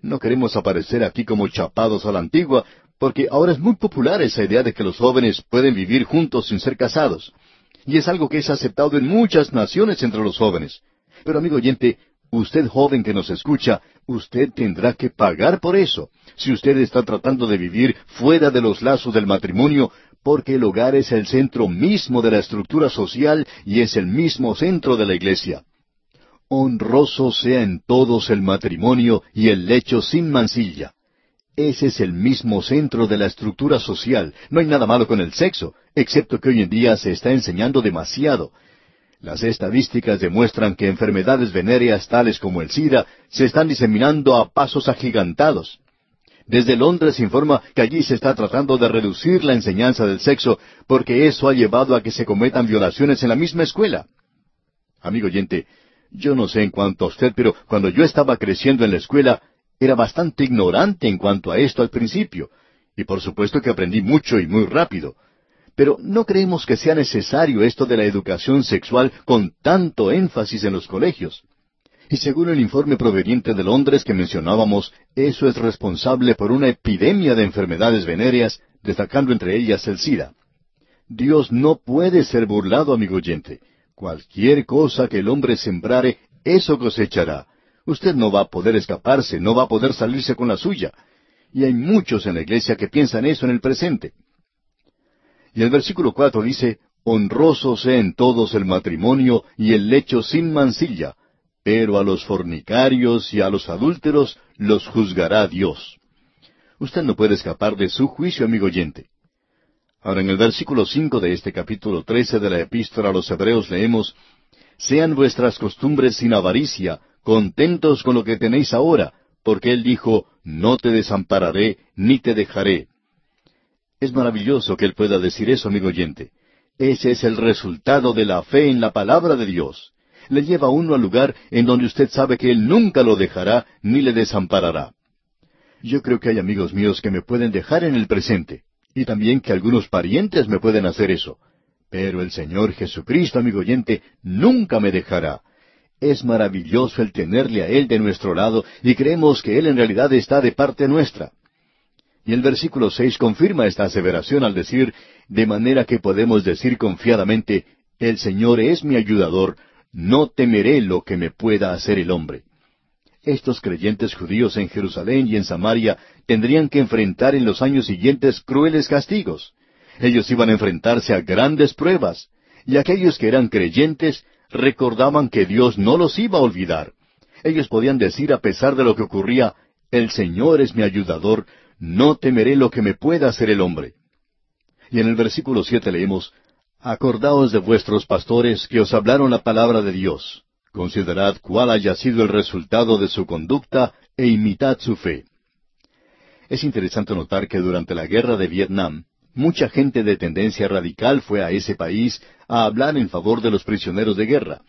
No queremos aparecer aquí como chapados a la antigua, porque ahora es muy popular esa idea de que los jóvenes pueden vivir juntos sin ser casados. Y es algo que es aceptado en muchas naciones entre los jóvenes. Pero amigo oyente, Usted joven que nos escucha, usted tendrá que pagar por eso, si usted está tratando de vivir fuera de los lazos del matrimonio, porque el hogar es el centro mismo de la estructura social y es el mismo centro de la iglesia. Honroso sea en todos el matrimonio y el lecho sin mancilla. Ese es el mismo centro de la estructura social. No hay nada malo con el sexo, excepto que hoy en día se está enseñando demasiado. Las estadísticas demuestran que enfermedades venéreas tales como el SIDA se están diseminando a pasos agigantados. Desde Londres se informa que allí se está tratando de reducir la enseñanza del sexo porque eso ha llevado a que se cometan violaciones en la misma escuela. Amigo oyente, yo no sé en cuanto a usted, pero cuando yo estaba creciendo en la escuela era bastante ignorante en cuanto a esto al principio, y por supuesto que aprendí mucho y muy rápido. Pero no creemos que sea necesario esto de la educación sexual con tanto énfasis en los colegios. Y según el informe proveniente de Londres que mencionábamos, eso es responsable por una epidemia de enfermedades venéreas, destacando entre ellas el SIDA. Dios no puede ser burlado, amigo oyente. Cualquier cosa que el hombre sembrare, eso cosechará. Usted no va a poder escaparse, no va a poder salirse con la suya. Y hay muchos en la iglesia que piensan eso en el presente. Y el versículo cuatro dice, Honroso sea en todos el matrimonio y el lecho sin mancilla, pero a los fornicarios y a los adúlteros los juzgará Dios. Usted no puede escapar de su juicio, amigo oyente. Ahora en el versículo cinco de este capítulo trece de la epístola a los Hebreos leemos, Sean vuestras costumbres sin avaricia, contentos con lo que tenéis ahora, porque Él dijo, No te desampararé, ni te dejaré. Es maravilloso que Él pueda decir eso, amigo oyente. Ese es el resultado de la fe en la palabra de Dios. Le lleva a uno al lugar en donde usted sabe que Él nunca lo dejará ni le desamparará. Yo creo que hay amigos míos que me pueden dejar en el presente, y también que algunos parientes me pueden hacer eso. Pero el Señor Jesucristo, amigo oyente, nunca me dejará. Es maravilloso el tenerle a Él de nuestro lado y creemos que Él en realidad está de parte nuestra. Y el versículo seis confirma esta aseveración al decir, de manera que podemos decir confiadamente, el Señor es mi ayudador, no temeré lo que me pueda hacer el hombre. Estos creyentes judíos en Jerusalén y en Samaria tendrían que enfrentar en los años siguientes crueles castigos. Ellos iban a enfrentarse a grandes pruebas, y aquellos que eran creyentes recordaban que Dios no los iba a olvidar. Ellos podían decir a pesar de lo que ocurría, el Señor es mi ayudador, no temeré lo que me pueda hacer el hombre. Y en el versículo siete leemos, Acordaos de vuestros pastores que os hablaron la palabra de Dios. Considerad cuál haya sido el resultado de su conducta e imitad su fe. Es interesante notar que durante la guerra de Vietnam, mucha gente de tendencia radical fue a ese país a hablar en favor de los prisioneros de guerra.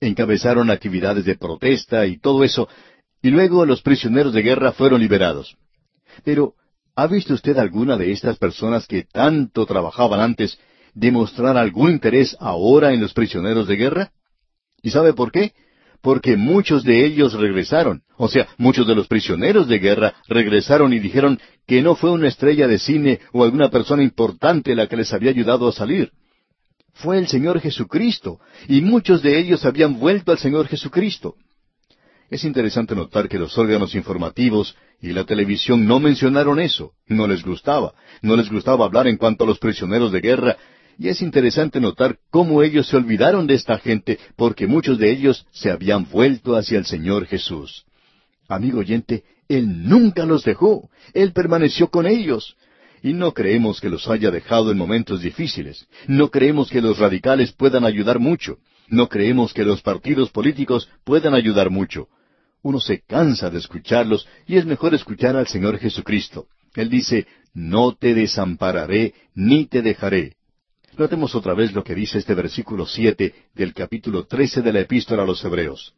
encabezaron actividades de protesta y todo eso, y luego los prisioneros de guerra fueron liberados. Pero, ¿ha visto usted alguna de estas personas que tanto trabajaban antes demostrar algún interés ahora en los prisioneros de guerra? ¿Y sabe por qué? Porque muchos de ellos regresaron, o sea, muchos de los prisioneros de guerra regresaron y dijeron que no fue una estrella de cine o alguna persona importante la que les había ayudado a salir. Fue el Señor Jesucristo, y muchos de ellos habían vuelto al Señor Jesucristo. Es interesante notar que los órganos informativos y la televisión no mencionaron eso, no les gustaba, no les gustaba hablar en cuanto a los prisioneros de guerra, y es interesante notar cómo ellos se olvidaron de esta gente porque muchos de ellos se habían vuelto hacia el Señor Jesús. Amigo oyente, Él nunca los dejó, Él permaneció con ellos, y no creemos que los haya dejado en momentos difíciles. No creemos que los radicales puedan ayudar mucho. No creemos que los partidos políticos puedan ayudar mucho. Uno se cansa de escucharlos y es mejor escuchar al Señor Jesucristo. Él dice, no te desampararé ni te dejaré. Notemos otra vez lo que dice este versículo siete del capítulo trece de la epístola a los Hebreos.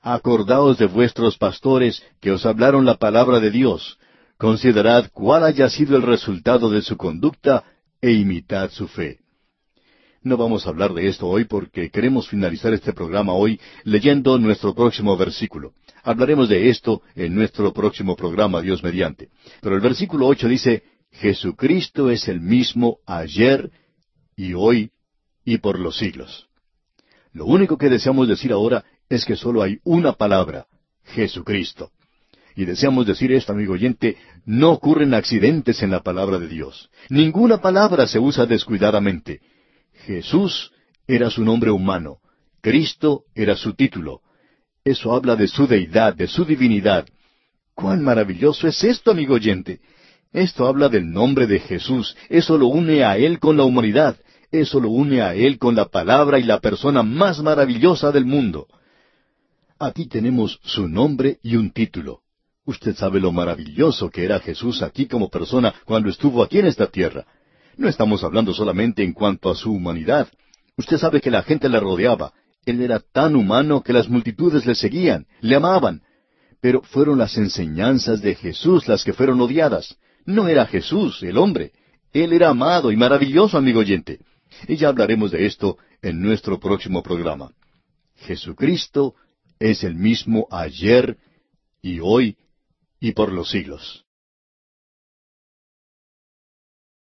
Acordaos de vuestros pastores que os hablaron la palabra de Dios, Considerad cuál haya sido el resultado de su conducta e imitad su fe. No vamos a hablar de esto hoy porque queremos finalizar este programa hoy leyendo nuestro próximo versículo. Hablaremos de esto en nuestro próximo programa, Dios mediante. Pero el versículo ocho dice, Jesucristo es el mismo ayer y hoy y por los siglos. Lo único que deseamos decir ahora es que solo hay una palabra, Jesucristo. Y deseamos decir esto, amigo oyente, no ocurren accidentes en la palabra de Dios. Ninguna palabra se usa descuidadamente. Jesús era su nombre humano. Cristo era su título. Eso habla de su deidad, de su divinidad. ¡Cuán maravilloso es esto, amigo oyente! Esto habla del nombre de Jesús. Eso lo une a Él con la humanidad. Eso lo une a Él con la palabra y la persona más maravillosa del mundo. Aquí tenemos su nombre y un título. Usted sabe lo maravilloso que era Jesús aquí como persona cuando estuvo aquí en esta tierra. No estamos hablando solamente en cuanto a su humanidad. Usted sabe que la gente le rodeaba. Él era tan humano que las multitudes le seguían, le amaban. Pero fueron las enseñanzas de Jesús las que fueron odiadas. No era Jesús, el hombre. Él era amado y maravilloso, amigo oyente. Y ya hablaremos de esto en nuestro próximo programa. Jesucristo es el mismo ayer y hoy y por los siglos.